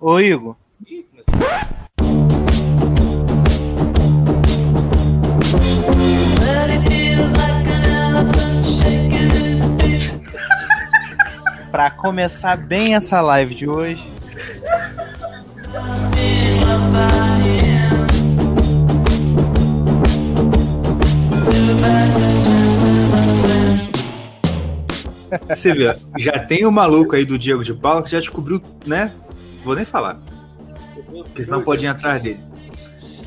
Ô, Igor. Pra começar bem essa live de hoje. Você vê, já tem o maluco aí do Diego de Paula que já descobriu, né? Vou nem falar. Porque senão pode ir atrás dele.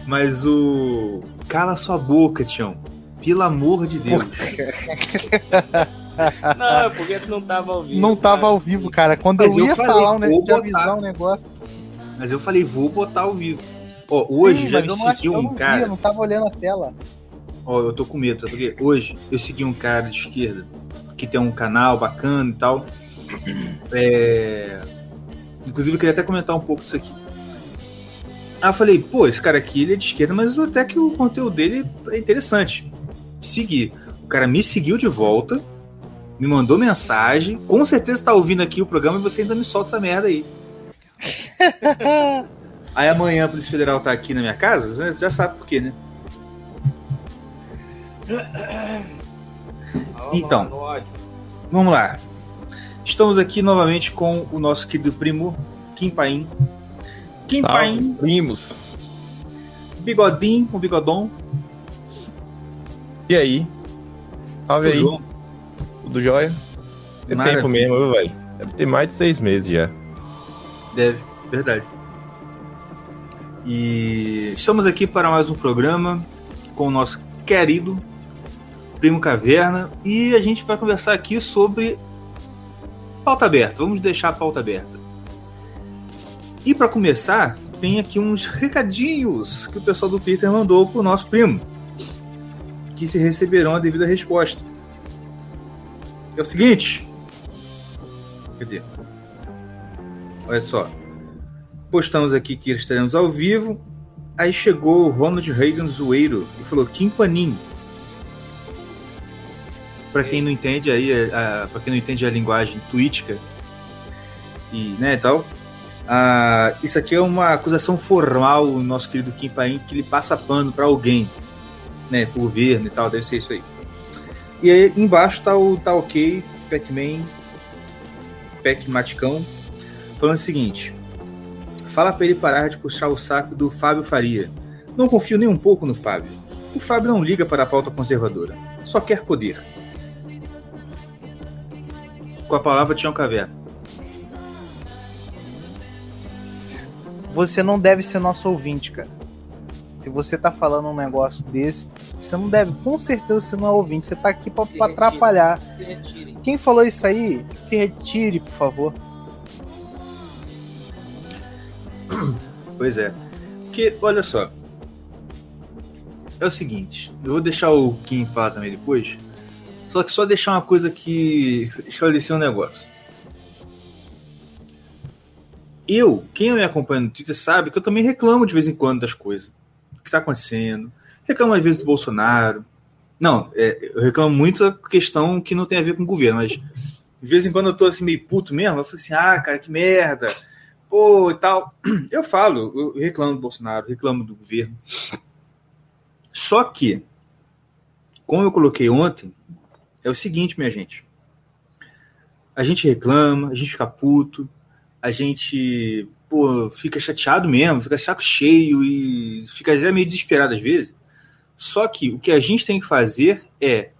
Mas o. Cala sua boca, Tião. Pelo amor de Deus. Não, é porque tu não tava ao vivo. Não tava cara. ao vivo, cara. Quando Mas eu eu ia falei, falar, de botar. avisar um negócio. Mas eu falei, vou botar ao vivo. Ó, hoje Sim, já me eu seguiu eu um cara. eu não tava olhando a tela. Ó, eu tô com medo, tá? porque hoje eu segui um cara de esquerda que tem um canal bacana e tal. É... Inclusive, eu queria até comentar um pouco disso aqui. Aí eu falei, pô, esse cara aqui ele é de esquerda, mas até que o conteúdo dele é interessante. Segui. O cara me seguiu de volta, me mandou mensagem, com certeza tá ouvindo aqui o programa e você ainda me solta essa merda aí. Aí amanhã a Polícia Federal tá aqui na minha casa, você já sabe por quê, né? Então. Vamos lá. Estamos aqui novamente com o nosso querido primo Kim Paim. Kim Paim, Salve, primos. bigodinho, com bigodão. E aí? Salve aí, tudo jóia? É Maravilha. tempo mesmo, viu, velho? Deve ter mais de seis meses já. Deve, verdade. E estamos aqui para mais um programa com o nosso querido Primo Caverna e a gente vai conversar aqui sobre pauta aberta. Vamos deixar a pauta aberta. E para começar, tem aqui uns recadinhos que o pessoal do Twitter mandou pro nosso primo, que se receberão a devida resposta. É o seguinte. Cadê? Olha só. Postamos aqui que estaremos ao vivo. Aí chegou o Ronald Reagan zoeiro e falou Kim Panin. Para quem não entende aí, para quem não entende a linguagem tweetica e né, tal, isso aqui é uma acusação formal, o nosso querido Kim Panin, que ele passa pano para alguém, né, por governo e tal, deve ser isso aí. E aí embaixo tá o tá ok, Pac-Man, Pac Maticão, falando o seguinte: fala para ele parar de puxar o saco do Fábio Faria. Não confio nem um pouco no Fábio. O Fábio não liga para a pauta conservadora, só quer poder. Com a palavra Tião Caverna. Você não deve ser nosso ouvinte, cara. Se você tá falando um negócio desse, você não deve, com certeza você não é ouvinte. Você tá aqui pra, Se pra retire. atrapalhar. Quem falou isso aí, se retire, por favor. Pois é. Porque, olha só. É o seguinte, eu vou deixar o Kim falar também depois. Só que só deixar uma coisa que esclarecer um negócio. Eu, quem me acompanha no Twitter sabe que eu também reclamo de vez em quando das coisas. Que está acontecendo. Reclamo às vezes do Bolsonaro. Não, é, eu reclamo muito da questão que não tem a ver com o governo, mas de vez em quando eu tô assim meio puto mesmo, eu falo assim, ah, cara, que merda pô, e tal. Eu falo, eu reclamo do Bolsonaro, reclamo do governo. Só que, como eu coloquei ontem, é o seguinte, minha gente. A gente reclama, a gente fica puto, a gente pô, fica chateado mesmo, fica saco cheio e fica já meio desesperado às vezes. Só que o que a gente tem que fazer é,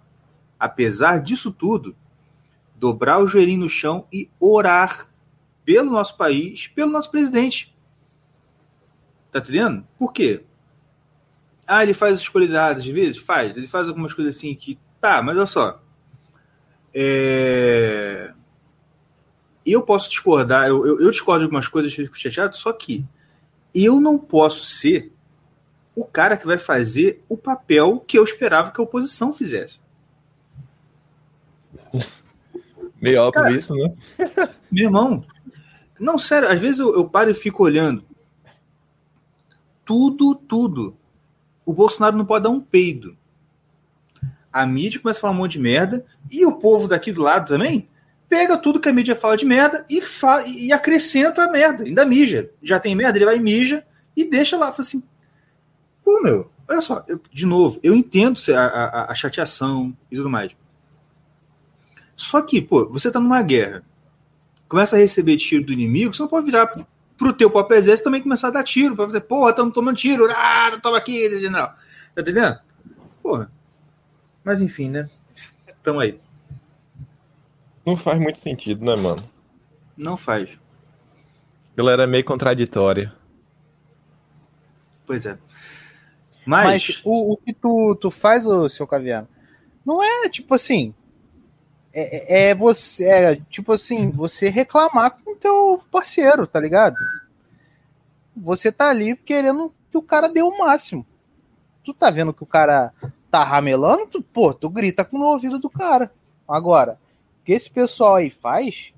apesar disso tudo, dobrar o joelhinho no chão e orar pelo nosso país, pelo nosso presidente. Tá entendendo? Por quê? Ah, ele faz as coisas erradas às vezes? Faz. Ele faz algumas coisas assim que. Tá, mas olha só. É... Eu posso discordar, eu, eu, eu discordo de algumas coisas, fico chateado, só que eu não posso ser o cara que vai fazer o papel que eu esperava que a oposição fizesse. Meio óbvio isso, né? Meu irmão, não, sério, às vezes eu, eu paro e fico olhando. Tudo, tudo. O Bolsonaro não pode dar um peido. A mídia começa a falar um monte de merda. E o povo daqui do lado também pega tudo que a mídia fala de merda e, fala, e acrescenta a merda, ainda mija. Já tem merda, ele vai e mija e deixa lá. Fala assim, pô, meu, olha só, eu, de novo, eu entendo a, a, a chateação e tudo mais. Só que, pô, você tá numa guerra, começa a receber tiro do inimigo, você não pode virar pro teu próprio exército também começar a dar tiro, pra você, porra, estamos tomando tiro, ah, toma aqui, general. Tá entendendo? Porra. Mas enfim, né? Tamo aí. Não faz muito sentido, né, mano? Não faz. A galera é meio contraditória. Pois é. Mas, Mas, o, o que tu, tu faz, ô, seu Caviano, não é tipo assim. É, é você, é, tipo assim, você reclamar com o teu parceiro, tá ligado? Você tá ali querendo que o cara dê o máximo. Tu tá vendo que o cara tá ramelando, tu, pô, tu grita com o ouvido do cara. Agora, o que esse pessoal aí faz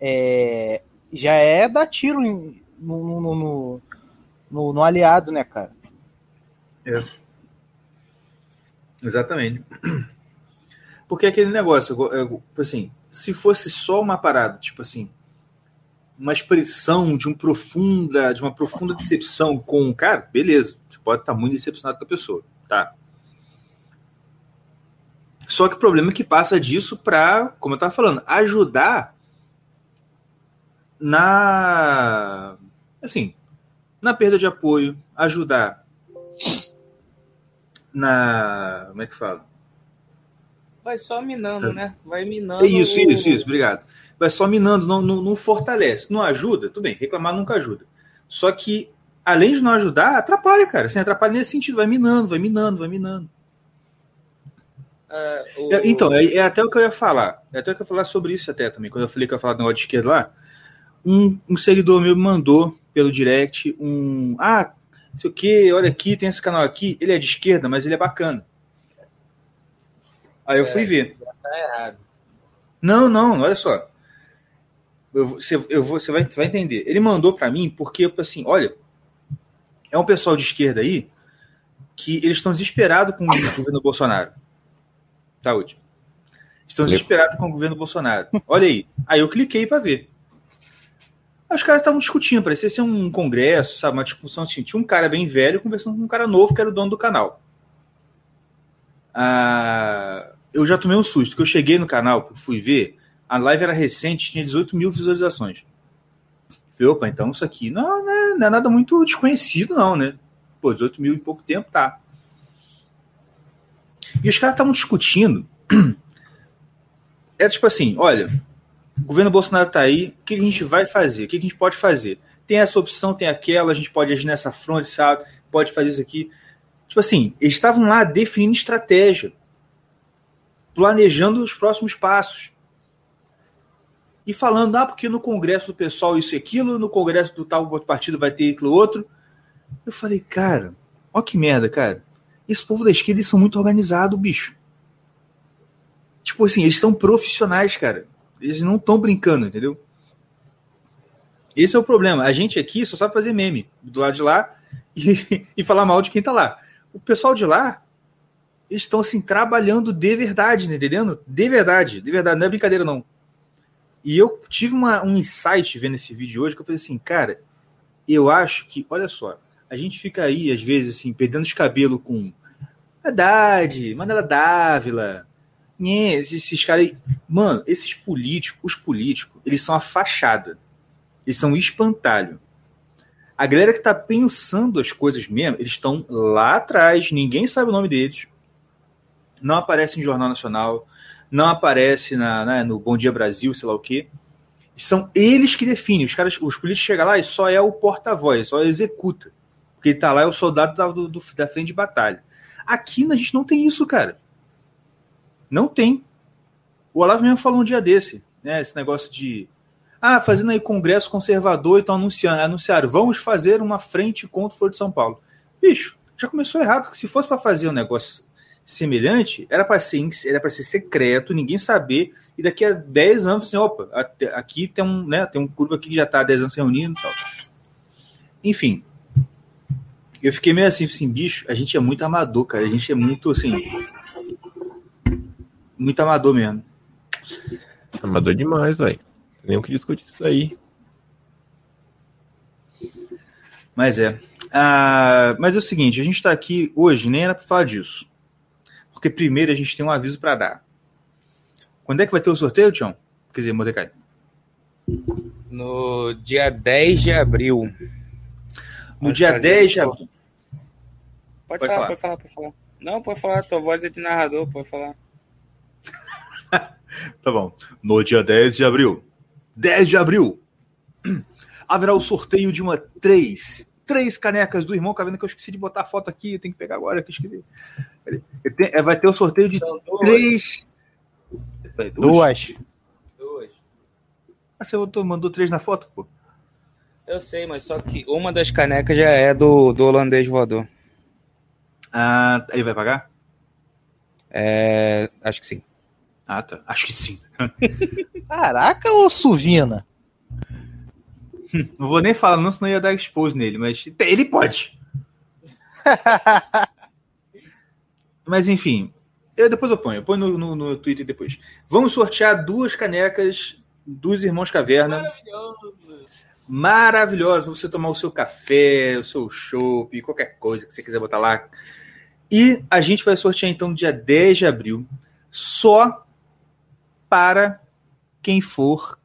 é, já é dar tiro em- no, no, no, no- aliado, né, cara? Exatamente. Porque aquele negócio, eu- assim, se fosse só uma parada, tipo assim, uma expressão de um profunda, de uma profunda decepção com um cara, beleza. Você pode estar muito decepcionado com a pessoa, tá? Só que o problema é que passa disso para, como eu estava falando, ajudar na assim, na perda de apoio, ajudar na, como é que fala? Vai só minando, né? Vai minando. É isso, isso, isso, obrigado. Vai só minando, não, não, não fortalece. Não ajuda, tudo bem, reclamar nunca ajuda. Só que, além de não ajudar, atrapalha, cara. Assim, atrapalha nesse sentido, vai minando, vai minando, vai minando. É, o- É, Então, é, é até o que eu ia falar. É até o que eu ia falar sobre isso até também. Quando eu falei que eu ia falar do negócio de esquerda lá, um, um seguidor meu me mandou pelo direct um. Ah, não sei o que, olha aqui, tem esse canal aqui. Ele é de esquerda, mas ele é bacana. Aí eu É. fui ver. tá errado. Não, não, olha só. Eu, você, eu você vai, vai entender. Ele mandou pra mim porque, assim, olha, é um pessoal de esquerda aí que eles estão desesperados com o governo Bolsonaro. Saúde. Estão desesperados com o governo Bolsonaro. Olha aí. Aí eu cliquei pra ver. Aí os caras estavam discutindo, parecia ser um congresso, sabe? Uma discussão assim. Tinha um cara bem velho conversando com um cara novo que era o dono do canal. Ah, eu já tomei um susto, que eu cheguei no canal, fui ver, a live era recente, tinha 18 mil visualizações. Falei, opa, então isso aqui não, não é, não é nada muito desconhecido, não, né? Pô, 18 mil em pouco tempo, tá. E os caras estavam discutindo. É tipo assim: olha, o governo Bolsonaro tá aí, o que a gente vai fazer? O que a gente pode fazer? Tem essa opção, tem aquela, a gente pode agir nessa fronte, sabe? Pode fazer isso aqui. Tipo assim, eles estavam lá definindo estratégia, planejando os próximos passos. E falando, ah, porque no Congresso do pessoal isso e aquilo, no Congresso do tal outro partido vai ter aquilo outro. Eu falei, cara, ó que merda, cara. Esse povo da esquerda eles são muito organizados, bicho. Tipo assim, eles são profissionais, cara. Eles não estão brincando, entendeu? Esse é o problema. A gente aqui só sabe fazer meme do lado de lá e, e falar mal de quem tá lá. O pessoal de lá eles estão assim trabalhando de verdade, né, entendendo? De verdade, de verdade, não é brincadeira não. E eu tive uma, um insight vendo esse vídeo hoje que eu falei assim, cara, eu acho que, olha só, a gente fica aí às vezes assim perdendo os cabelos com Haddad, Manela Dávila, né, esses, esses caras aí. Mano, esses políticos, os políticos, eles são a fachada. Eles são o espantalho. A galera que tá pensando as coisas mesmo, eles estão lá atrás, ninguém sabe o nome deles. Não aparece em Jornal Nacional, não aparece na, né, no Bom Dia Brasil, sei lá o quê. São eles que definem. Os caras, os políticos chegam lá e só é o porta-voz, só executa. Ele tá lá, é o soldado da, do, da frente de batalha. Aqui a gente não tem isso, cara. Não tem. O Olavo mesmo falou um dia desse, né? Esse negócio de. Ah, fazendo aí congresso conservador e estão anunciando, anunciaram, vamos fazer uma frente contra o Foro de São Paulo. Bicho, já começou errado, porque se fosse para fazer um negócio semelhante, era para ser, era para ser secreto, ninguém saber, e daqui a 10 anos, assim, opa, aqui tem um, né, tem um grupo aqui que já está há 10 anos reunindo e tal. Enfim, eu fiquei meio assim, assim, bicho, a gente é muito amador, cara, a gente é muito, assim, muito amador mesmo. Amador demais, velho. Nem o que discutir isso aí. Mas é. Ah, mas é o seguinte, a gente tá aqui hoje, nem era pra falar disso. Porque primeiro a gente tem um aviso pra dar. Quando é que vai ter o sorteio, Tião? Quer dizer, Mordecai. No dia 10 de abril. No Vamos dia fazer 10 de abril. Pode, Pode falar, falar. pode falar, pode falar. Não, pode falar, tua voz é de narrador, pode falar. Tá bom. No dia 10 de abril. 10 de abril. Haverá o sorteio de uma três. Três canecas do irmão Caverna, que eu esqueci de botar a foto aqui. Eu tenho que pegar agora, que eu esqueci. Tem- é, Vai ter o sorteio de São duas. três. Peraí, Duas. Duas. Ah, você botou- mandou três na foto, pô? Eu sei, mas só que uma das canecas já é do, do holandês voador. Ah, ele vai pagar? É, acho que sim. Ah, tá. Acho que sim. Caraca, ô Suvina. Não vou nem falar, não, senão ia dar expose nele, mas ele pode. mas enfim, eu, depois eu ponho, eu ponho no, no, no Twitter depois. Vamos sortear duas canecas dos Irmãos Caverna. Maravilhosas, pra você tomar o seu café, o seu chopp, qualquer coisa que você quiser botar lá. E a gente vai sortear então dia 10 de abril, só para quem for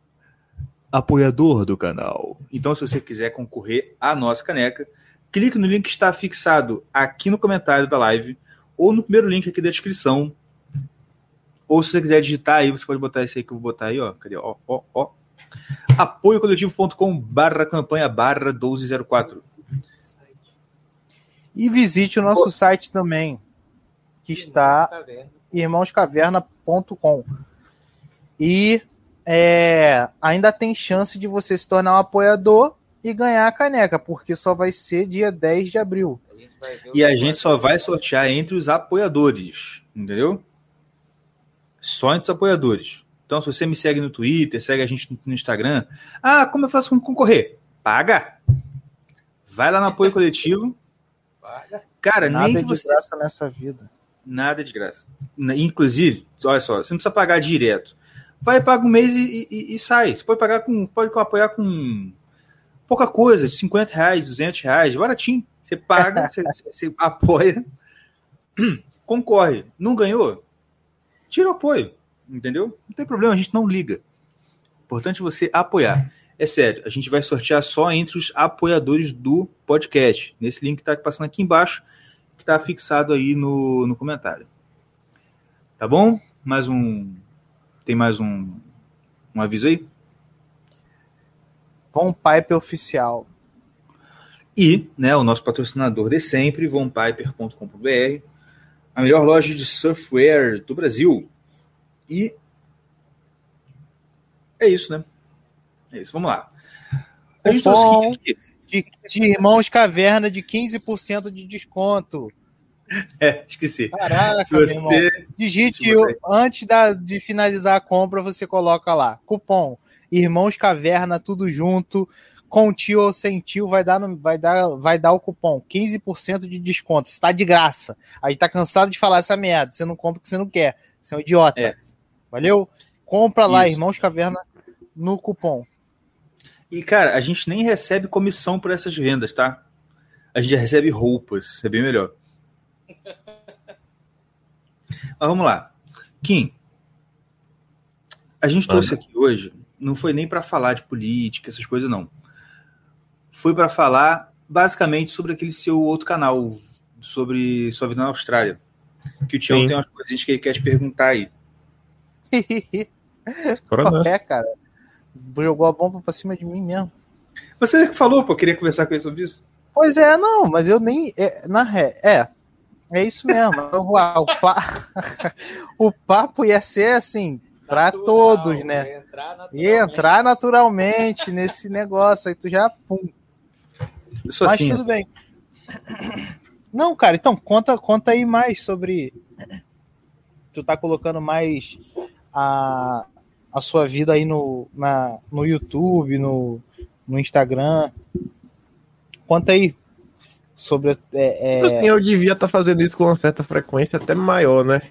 apoiador do canal. Então, se você quiser concorrer à nossa caneca, clique no link que está fixado aqui no comentário da live ou no primeiro link aqui da descrição. Ou se você quiser digitar aí, você pode botar esse aí que eu vou botar aí, ó. Cadê? Ó, ó, ó. apoiocoletivo.com barra campanha barra 1204. E visite o nosso site também, que está irmãoscaverna.com. E é, ainda tem chance de você se tornar um apoiador e ganhar a caneca, porque só vai ser dia 10 de abril. E a gente só vai sortear entre os apoiadores, entendeu? Só entre os apoiadores. Então, se você me segue no Twitter, segue a gente no Instagram. Ah, como eu faço com concorrer? Paga! Vai lá no apoio coletivo. Cara, Nada nem é que de você. graça nessa vida. Nada de graça. Inclusive, olha só, você não precisa pagar direto. Vai, paga um mês e, e- e sai. Você pode pagar com. Pode apoiar com pouca coisa, de 50 reais, 200 reais, baratinho. Você paga, você, você apoia, concorre. Não ganhou? Tira o apoio. Entendeu? Não tem problema, a gente não liga. Importante você apoiar. É sério, a gente vai sortear só entre os apoiadores do podcast. Nesse link que está passando aqui embaixo, que está fixado aí no, no comentário. Tá bom? Mais um. Tem mais um, um aviso aí? Von Pipe Oficial. E, né, o nosso patrocinador de sempre, vonpiper.com.br, a melhor loja de surfwear do Brasil. E é isso, né? É isso, vamos lá. A gente aqui. De, de Irmãos Caverna de 15% de desconto. É, esqueci. Caraca, Se você. Digite antes da, de finalizar a compra, você coloca lá. Cupom Irmãos Caverna, tudo junto. Com tio ou sem tio, vai dar, no- vai dar, vai dar o cupom 15% de desconto. Está de graça. Aí tá cansado de falar essa merda. Você não compra o que você não quer. Você é um idiota. É. Valeu? Compra lá, Isso. Irmãos Caverna, no cupom. E, cara, a gente nem recebe comissão por essas vendas, tá? A gente já recebe roupas, é bem melhor. Mas vamos lá. Kim, a gente trouxe aqui hoje, não foi nem para falar de política, essas coisas, não. Foi para falar basicamente sobre aquele seu outro canal, sobre sua vida na Austrália. Que o Tião Sim. tem umas coisinhas que ele quer te perguntar aí. Nessa. é, cara. Jogou a bomba pra cima de mim mesmo. Você que falou, pô, queria conversar com ele sobre isso? Pois é, não, mas eu nem. É, na ré, é. É isso mesmo. O, o, pa- o papo ia ser assim, pra Natural, todos, né? Entrar Ia naturalmente. entrar naturalmente nesse negócio, aí tu já. Pum. Sou Mas assim. tudo bem. Não, cara, então conta, conta aí mais sobre. Tu tá colocando mais a, a sua vida aí no, na, no YouTube, no, no Instagram. Conta aí sobre. É, é, Assim, eu devia estar fazendo isso com uma certa frequência até maior, né?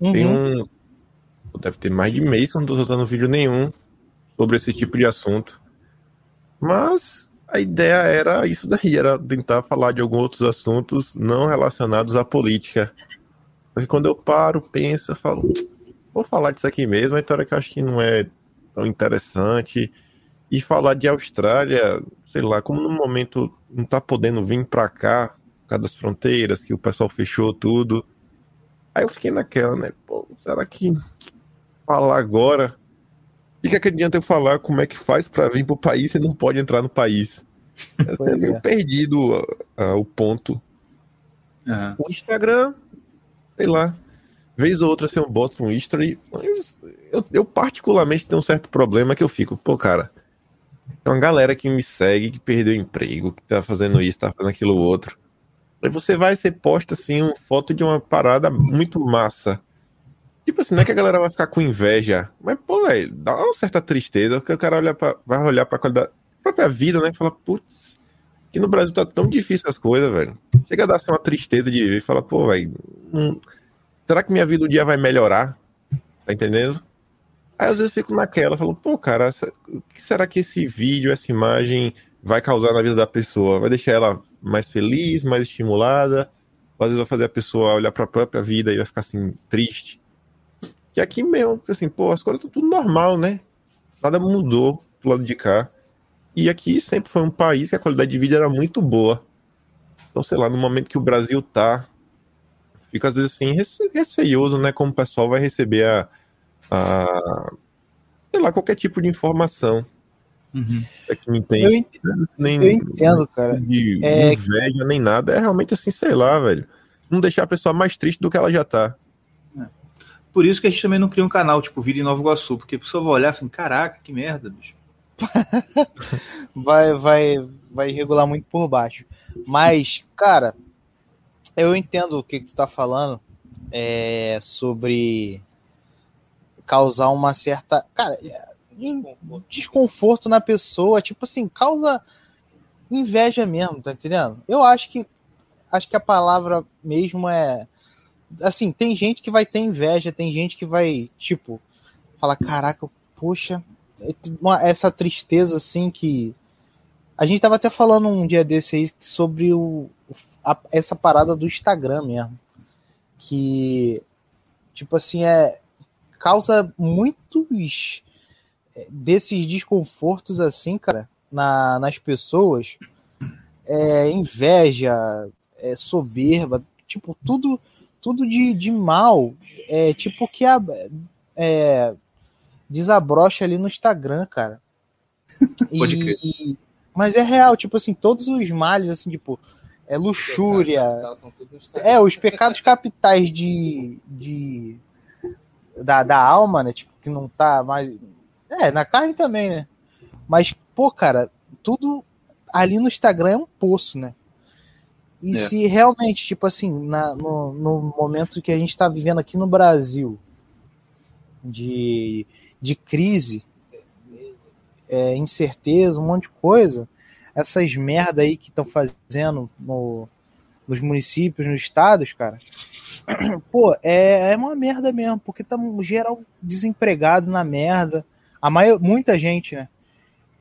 Tem uhum. um. Deve ter mais de mês que eu não tô soltando vídeo nenhum sobre esse tipo de assunto. Mas a ideia era isso daí, era tentar falar de alguns outros assuntos não relacionados à política. Porque quando eu paro, penso, eu falo, vou falar disso aqui mesmo, então é que eu acho que não é tão interessante. E falar de Austrália, sei lá, como no momento não tá podendo vir para cá, por causa das fronteiras, que o pessoal fechou tudo. Aí eu fiquei naquela, né? Pô, será que falar agora? E que, que adianta eu falar como é que faz para vir pro país e não pode entrar no país? Esse é meio é. perdido uh, uh, o ponto. Uhum. O Instagram, sei lá, vez ou outra assim, eu boto um history, mas eu, eu particularmente tenho um certo problema que eu fico, pô, cara, tem uma galera que me segue, que perdeu emprego, que tá fazendo isso, tá fazendo aquilo outro. Aí você vai ser posta assim, uma foto de uma parada muito massa. Tipo assim, não é que a galera vai ficar com inveja, mas, pô, velho, dá uma certa tristeza, porque o cara olha pra, vai olhar pra qualidade, própria vida, né? E fala, putz, que no Brasil tá tão difícil as coisas, velho. Chega a dar assim, uma tristeza de ver e fala, pô, velho, hum, será que minha vida um dia vai melhorar? Tá entendendo? Aí às vezes fico naquela, falo, pô, cara, o que será que esse vídeo, essa imagem vai causar na vida da pessoa? Vai deixar ela mais feliz, mais estimulada? Ou às vezes vai fazer a pessoa olhar para a própria vida e vai ficar assim, triste? E aqui mesmo, assim, pô, as coisas estão tudo normal, né? Nada mudou do lado de cá. E aqui sempre foi um país que a qualidade de vida era muito boa. Então, sei lá, no momento que o Brasil tá, fica às vezes assim, receioso, né? Como o pessoal vai receber a, a sei lá, qualquer tipo de informação. Uhum. É que não entende. Eu entendo, nem, eu entendo cara. De é... inveja, nem nada. É realmente assim, sei lá, velho. Não deixar a pessoa mais triste do que ela já tá. É. Por isso que a gente também não cria um canal, tipo, Vida em Nova Iguaçu, porque a pessoa vai olhar e assim, caraca, que merda, bicho. vai, vai, vai regular muito por baixo. Mas, cara, eu entendo o que, que tu tá falando é, sobre causar uma certa. Cara, desconforto na pessoa, tipo assim, causa inveja mesmo, tá entendendo? Eu acho que acho que a palavra mesmo é assim, tem gente que vai ter inveja, tem gente que vai, tipo, falar, caraca, poxa, essa tristeza assim que a gente tava até falando um dia desse aí sobre o, a, essa parada do Instagram mesmo, que tipo assim é causa muitos é, desses desconfortos assim, cara, na, nas pessoas. É, inveja, é, soberba, tipo, tudo tudo de, de mal, é, tipo, que a, é, desabrocha ali no Instagram, cara. Pode e, crer. Mas é real, tipo assim, todos os males, assim, tipo, é luxúria. É, os pecados capitais de, de da, da alma, né? Tipo, que não tá mais. É, na carne também, né? Mas, pô, cara, tudo ali no Instagram é um poço, né? E é. se realmente, tipo assim, na, no, no momento que a gente tá vivendo aqui no Brasil, de, de crise, é, incerteza, um monte de coisa, essas merda aí que estão fazendo no, nos municípios, nos estados, cara, pô, é, é uma merda mesmo, porque tá geral desempregado na merda, a maior, muita gente, né?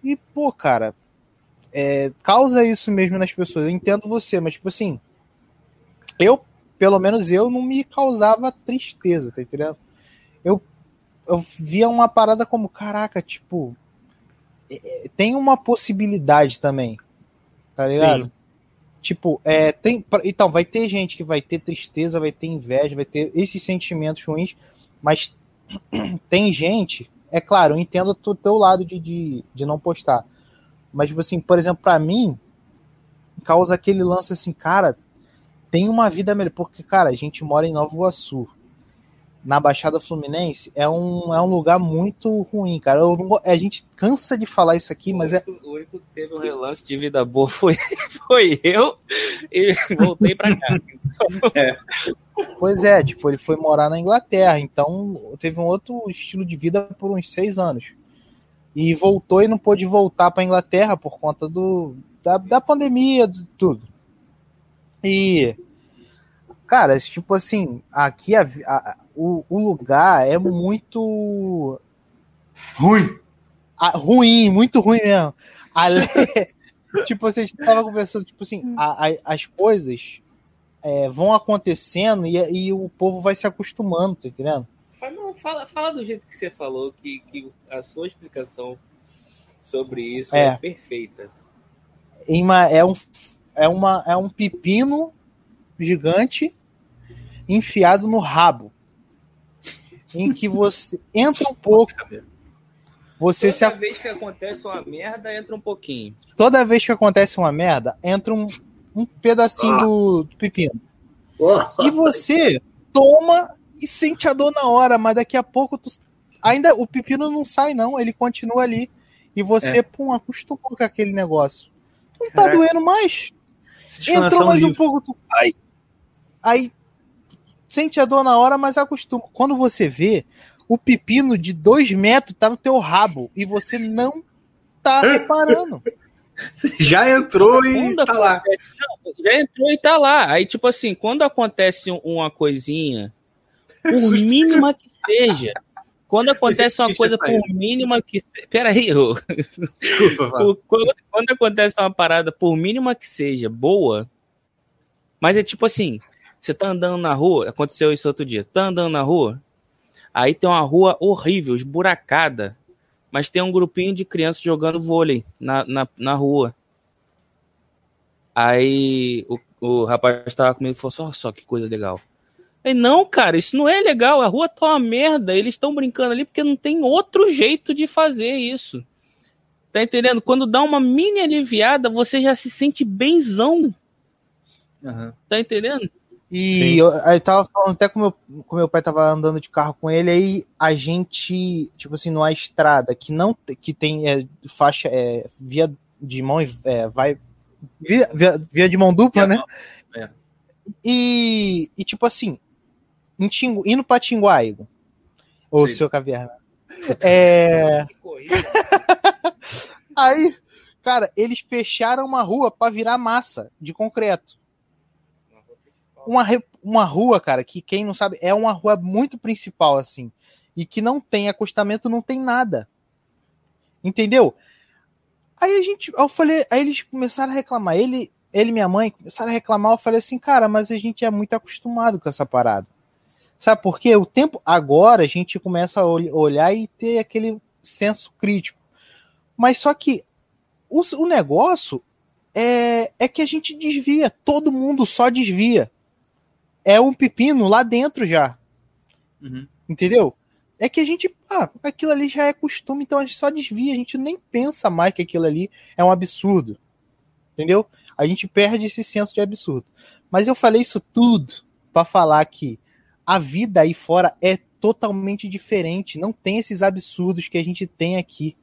E, pô, cara, é, causa isso mesmo nas pessoas. Eu entendo você, mas, tipo assim, eu, pelo menos eu, não me causava tristeza, tá entendendo? Eu, eu via uma parada como, caraca, tipo, tem uma possibilidade também, tá ligado? Sim. Tipo, é, tem, então, vai ter gente que vai ter tristeza, vai ter inveja, vai ter esses sentimentos ruins, mas tem gente, é claro, eu entendo o teu lado de, de, de não postar, mas, tipo assim, por exemplo, para mim, causa aquele lance assim, cara, tem uma vida melhor, porque, cara, a gente mora em Nova Iguaçu, na Baixada Fluminense é um, é um lugar muito ruim, cara. Eu, a gente cansa de falar isso aqui, mas é. O único que teve um relance de vida boa foi, foi eu e voltei para cá. é. Pois é, tipo, ele foi morar na Inglaterra, então teve um outro estilo de vida por uns seis anos. E voltou e não pôde voltar para Inglaterra por conta do, da, da pandemia, de tudo. E, cara, tipo assim, aqui a, a o, o lugar é muito Ruim. ah, ruim, muito ruim mesmo. Ale... tipo, você estava conversando, tipo assim, a- a- as coisas é, vão acontecendo e, e o povo vai se acostumando, tá entendendo? Fala, não, fala, fala do jeito que você falou, que, que a sua explicação sobre isso é, É. perfeita. Uma- é, um, é, uma, é um pepino gigante enfiado no rabo. Em que você entra um pouco, você se Toda vez que acontece uma merda, entra um pouquinho. toda vez que acontece uma merda, entra um, um pedacinho do, do pepino. E você toma e sente a dor na hora, mas daqui a pouco tu- ainda o pepino não sai, não, ele continua ali. E você, pum, acostumou com aquele negócio. Não tá Caraca. doendo mais. Entrou mais um livre. pouco. Tu, ai, aí sente a dor na hora, mas acostuma. Quando você vê, o pepino de dois metros tá no teu rabo e você não tá reparando. Já entrou e tá lá. não, já entrou e tá lá. Aí, tipo assim, quando acontece um- uma coisinha, por mínima que seja, quando acontece uma coisa por mínima que seja. Peraí, ô. Desculpa, quando acontece uma parada, por mínima que seja, boa, mas é tipo assim, você tá andando na rua, aconteceu isso outro dia, tá andando na rua, aí tem uma rua horrível, esburacada, mas tem um grupinho de crianças jogando vôlei na, na, na rua. Aí o, o rapaz tava comigo e falou assim, olha só que coisa legal. Aí, não, cara, isso não é legal, a rua tá uma merda, eles estão brincando ali porque não tem outro jeito de fazer isso. Tá entendendo? Quando dá uma mini aliviada, você já se sente benzão. Aham. Tá entendendo? E Sim. eu, aí tava falando até com meu, com meu pai tava andando de carro com ele, aí a gente, tipo assim, numa estrada que não que tem é, faixa é, via de mão e- é, vai via, via, via de mão dupla, Via né? mão, é. E, e tipo assim, em Tingu, indo pra Tinguá, Igor, ou Sim. seu caverna. É, aí, cara, eles fecharam uma rua pra virar massa de concreto uma, uma rua, cara, que quem não sabe, é uma rua muito principal, assim. E que não tem acostamento, não tem nada. Entendeu? Aí a gente, eu falei, aí eles começaram a reclamar. Ele, ele e minha mãe começaram a reclamar. Eu falei assim, cara, mas a gente é muito acostumado com essa parada. Sabe por quê? O tempo agora a gente começa a ol- olhar e ter aquele senso crítico. Mas só que o, o negócio é, é que a gente desvia. Todo mundo só desvia é um pepino lá dentro já. Uhum. Entendeu? É que a gente. Ah, aquilo ali já é costume, então a gente só desvia, a gente nem pensa mais que aquilo ali é um absurdo. Entendeu? A gente perde esse senso de absurdo. Mas eu falei isso tudo para falar que a vida aí fora é totalmente diferente. Não tem esses absurdos que a gente tem aqui.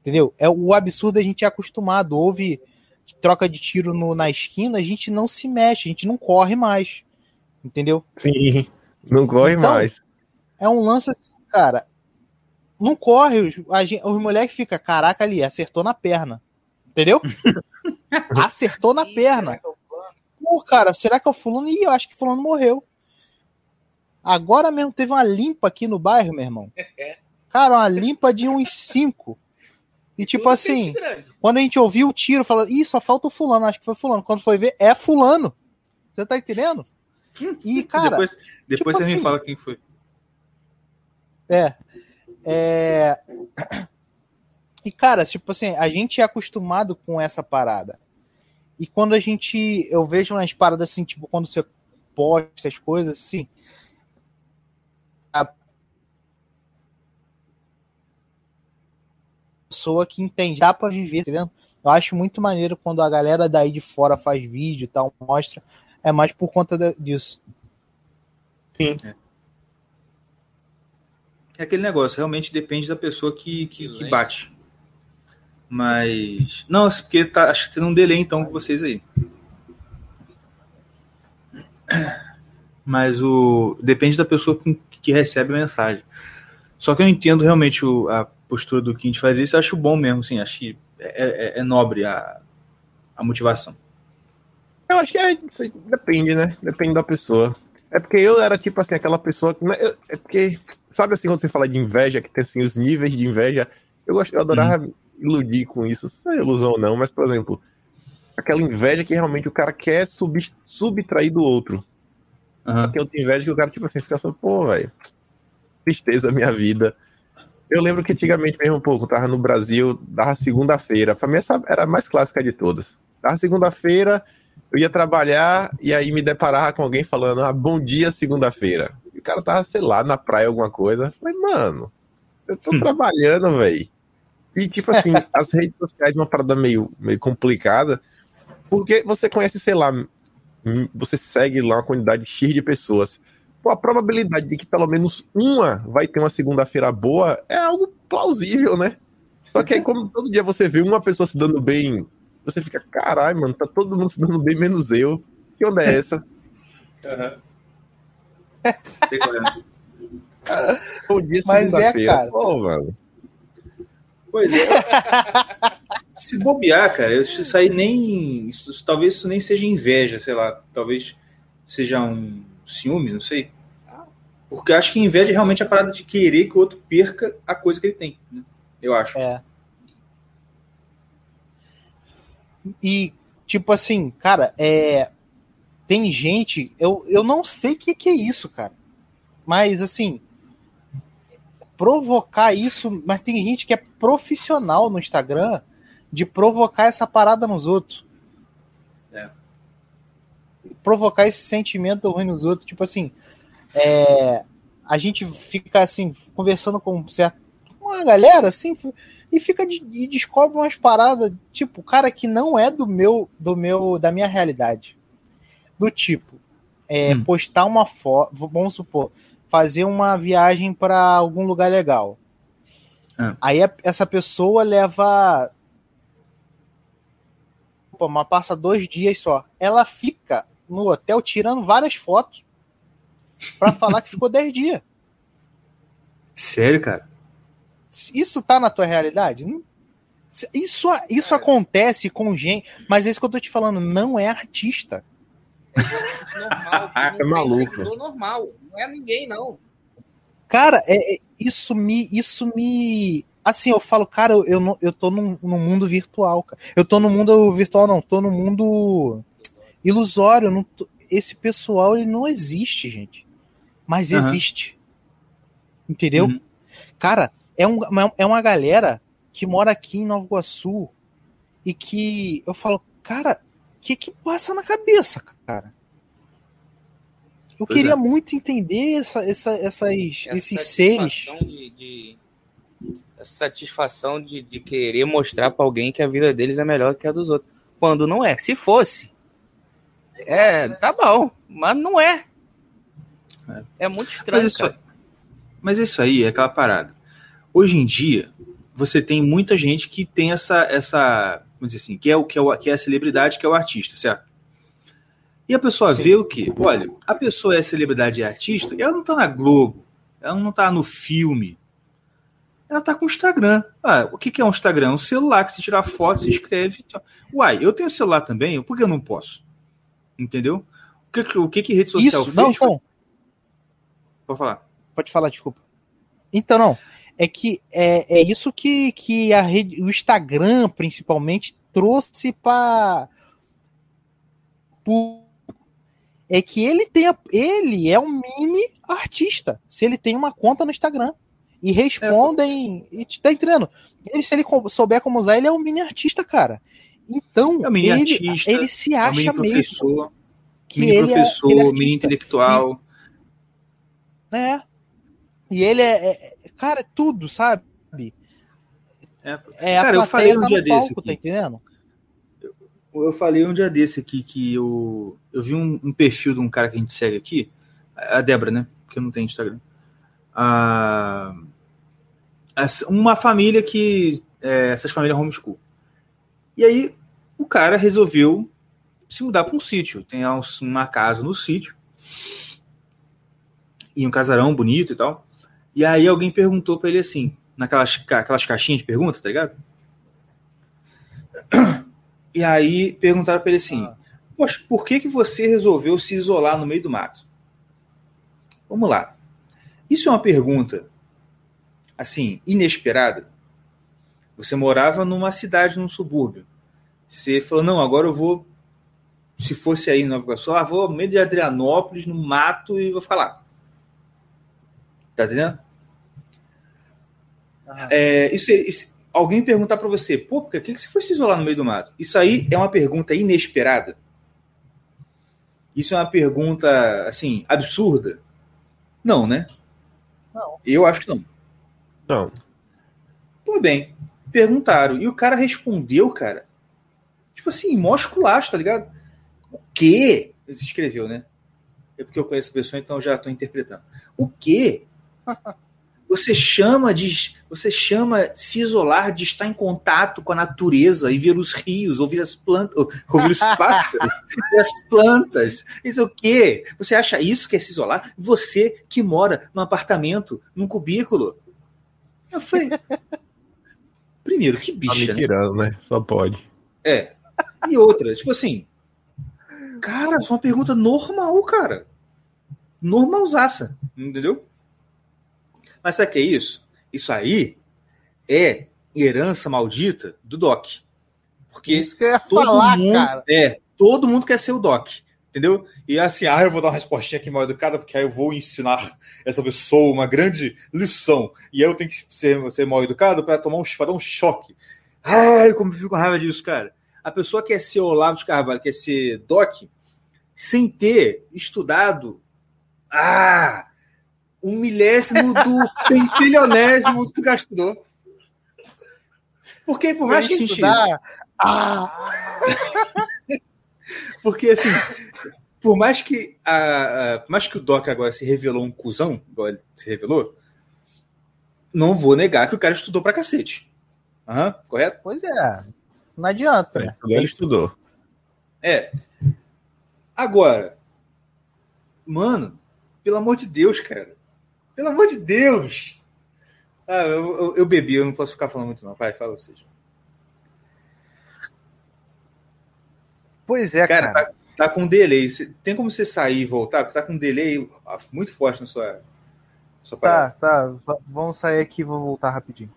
Entendeu? É o absurdo a gente é acostumado. Houve troca de tiro no- na esquina, a gente não se mexe, a gente não corre mais. Entendeu? Sim, não corre Então, mais. É um lance assim, cara. Não corre, os, gente, os moleques ficam, caraca, ali, acertou na perna. Entendeu? acertou na perna. Pô, cara, será que é o fulano? Ih, eu acho que o fulano morreu. Agora mesmo teve uma limpa aqui no bairro, meu irmão. Cara, uma limpa de uns cinco. E tipo Tudo assim, quando a gente ouviu o tiro, falou, ih, só falta o fulano, acho que foi fulano. Quando foi ver, é fulano. Você tá entendendo? E, cara, depois depois tipo você assim, me fala quem foi. É. É. E, cara, tipo assim, a gente é acostumado com essa parada. E quando a gente. Eu vejo umas paradas assim, tipo, quando você posta as coisas assim. A pessoa que entende, dá pra viver, tá entendendo? Eu acho muito maneiro quando a galera daí de fora faz vídeo e tal, mostra. É mais por conta da- disso. Sim. É aquele negócio, realmente depende da pessoa que, que, que bate. Mas. Não, é porque tá, acho que tem um delay então com vocês aí. Mas o. Depende da pessoa que, que recebe a mensagem. Só que eu entendo realmente o- a postura do Kim de fazer isso, acho bom mesmo, assim, acho que é, é- é nobre a, a motivação. Eu acho que é, isso depende, né? Depende da pessoa. É porque eu era tipo assim, aquela pessoa que. né, eu- É porque. Sabe assim, quando você fala de inveja, que tem assim, os níveis de inveja. Eu, gosto, eu adorava me iludir com isso. Não é ilusão, não, mas, por exemplo, aquela inveja que realmente o cara quer sub, subtrair do outro. Eu tenho inveja que o cara, tipo assim, fica só, pô, velho. Tristeza minha vida. Eu lembro que antigamente mesmo, quando eu tava no Brasil, dava segunda-feira. Pra mim, essa era a mais clássica de todas. Dava segunda-feira, eu ia trabalhar e aí me deparava com alguém falando, ah, bom dia, segunda-feira. E o cara tava, sei lá, na praia, alguma coisa. Eu Falei, mano, eu tô trabalhando, velho. E, tipo assim, as redes sociais é uma parada meio, meio complicada, porque você conhece, sei lá, hum, você segue lá uma quantidade X de pessoas. Pô, a probabilidade de que pelo menos uma vai ter uma segunda-feira boa é algo plausível, né? Só que aí, como todo dia você vê uma pessoa se dando bem, você fica, caralho, mano, tá todo mundo se dando bem, menos eu. Que onda é essa? Sei qual é. Dia, Mas é, cara. Pô, mano. Pois é. Se bobear, cara, isso aí nem. Isso, talvez isso nem seja inveja, sei lá. Talvez seja um ciúme, não sei. Porque eu acho que inveja é realmente a parada de querer que o outro perca a coisa que ele tem. né? Eu acho. É. E, tipo assim, cara, é. Tem gente. Eu, eu não sei o que, que é isso, cara. Mas, assim. Provocar isso. Mas tem gente que é profissional no Instagram de provocar essa parada nos outros. É. Provocar esse sentimento ruim nos outros. Tipo assim. É, a gente fica assim, conversando com certo, uma galera assim, e fica de, e descobre umas paradas, tipo, cara que não é do meu, do meu, da minha realidade. Do tipo, é, Hum. postar uma foto, vamos supor, fazer uma viagem para algum lugar legal. Ah. Aí a- essa pessoa leva Pô, mas passa dois dias só. Ela fica no hotel tirando várias fotos pra falar que ficou 10 dias. Sério, cara? Isso tá na tua realidade? Isso, isso acontece com gente, mas é isso que eu tô te falando, não é artista. Normal, É não tem maluco. normal. Não é ninguém, não. Cara, é, é- isso me. Isso me. Assim, eu falo, cara, eu, eu, não- eu tô num, num mundo virtual, cara. Eu tô no mundo virtual, não, tô no mundo ilusório. não tô- esse pessoal, ele não existe, gente. Mas Aham. existe. Entendeu? Uhum. Cara, é, um, é uma galera que mora aqui em Nova Iguaçu e que eu falo, cara, o que que passa na cabeça, cara? Eu Pois queria é. muito entender essa, essa, essas, Essa esses seres. satisfação De, de- essa satisfação de, de querer mostrar pra alguém que a vida deles é melhor que a dos outros. Quando não é. Se fosse, é, tá bom, mas não é. É muito estranho, Mas isso, cara. mas isso aí é aquela parada. Hoje em dia, você tem muita gente que tem essa, essa vamos dizer assim, que é o que é, o, que é a celebridade, que é o artista, certo? E a pessoa Sim. vê o quê? Olha, a pessoa é celebridade e artista, ela não tá na Globo, ela não tá no filme, ela tá com o Instagram. Ah, o que, que é um Instagram? É um celular que se tirar foto, se escreve. então. Uai, eu tenho celular também, por que eu não posso? Entendeu? O que, que- o que, que rede social Isso, fez? não, então, Pode falar. pode falar, desculpa. Então, não, é que é, é isso que, que a rede, o Instagram, principalmente, trouxe para é que ele tem a- ele é um mini artista. Se ele tem uma conta no Instagram e respondem e te tá entendendo. Ele se ele souber como usar, ele é um mini artista, cara. Então, É um mini ele, artista, ele se É um acha mini mesmo que mini ele professor, é, ele é mini intelectual. É. E ele é, é- cara, é tudo, sabe? É. É, Cara, eu falei um tá dia no desse palco, aqui. tá entendendo? Eu falei um dia desse aqui que eu, eu vi um, um perfil de um cara que a gente segue aqui, a Débora, né? Porque eu não tenho Instagram. Ah, uma família que. é, essas famílias homeschool. E aí o cara resolveu se mudar para um sítio. Tem um- uma casa no sítio. E um casarão bonito e tal. E aí alguém perguntou para ele assim, naquelas aquelas caixinhas de pergunta, tá ligado? E aí perguntaram para ele assim: Ah. Poxa, por que, que você resolveu se isolar no meio do mato? Vamos lá. Isso é uma pergunta, assim, inesperada? Você morava numa cidade, num subúrbio. Você falou, não, agora eu vou, se fosse aí em Nova Iguaçu, ah, vou no meio de Adrianópolis, no mato, e vou lá. Tá entendendo? É, isso, isso- alguém perguntar para você, pô, por que, que você foi se isolar no meio do mato? Isso aí é uma pergunta inesperada? Isso é uma pergunta, assim, absurda? Não, né? Não. Eu acho que não. Não. Tudo bem. Perguntaram. E o cara respondeu, cara. Tipo assim, mó esculacho, tá ligado? O quê? Ele escreveu, né? É porque eu conheço a pessoa, então eu já tô interpretando. O quê? Você chama de. Você chama se isolar de estar em contato com a natureza e ver os rios, ouvir as plantas, ouvir os pássaros, as plantas. Isso é o quê? Você acha isso que é se isolar? Você que mora num apartamento, num cubículo. Eu falei. Primeiro, que Tá bicha, né? tirando, né? Só pode. É. E outra, tipo assim. Cara, é uma pergunta normal, cara. Normalzaça. Entendeu? Mas sabe o que é isso? Isso aí é herança maldita do Doc. Porque Isso que eu ia falar, mundo, cara. É, todo mundo quer ser o Doc. Entendeu? E assim, ah, eu vou dar uma respostinha aqui mal educada, porque aí eu vou ensinar essa pessoa uma grande lição. E aí eu tenho que ser, ser mal educado para tomar um, pra dar um choque. Ai, como eu fico com raiva disso, cara. A pessoa quer ser Olavo de Carvalho, quer ser Doc, sem ter estudado ah, um milésimo do pentilionésimo do que o cara estudou. Porque por mais que a gente. Estudar. Ah, Porque assim, por mais que a, a- por mais que o Doc agora se revelou um cuzão, igual ele se revelou, não vou negar que o cara estudou pra cacete. Aham, correto? pois é. Não adianta, né? Ele estudou. É. Agora, mano, pelo amor de Deus, cara. Pelo amor de Deus. Ah, eu, eu- eu bebi, eu não posso ficar falando muito, não. Vai, fala vocês. Pois é, Cara, cara. tá, tá com delay. Tem como você sair e voltar? Porque tá com delay muito forte na sua, sua parada. Tá, tá. V- Vamos sair aqui e vou voltar rapidinho.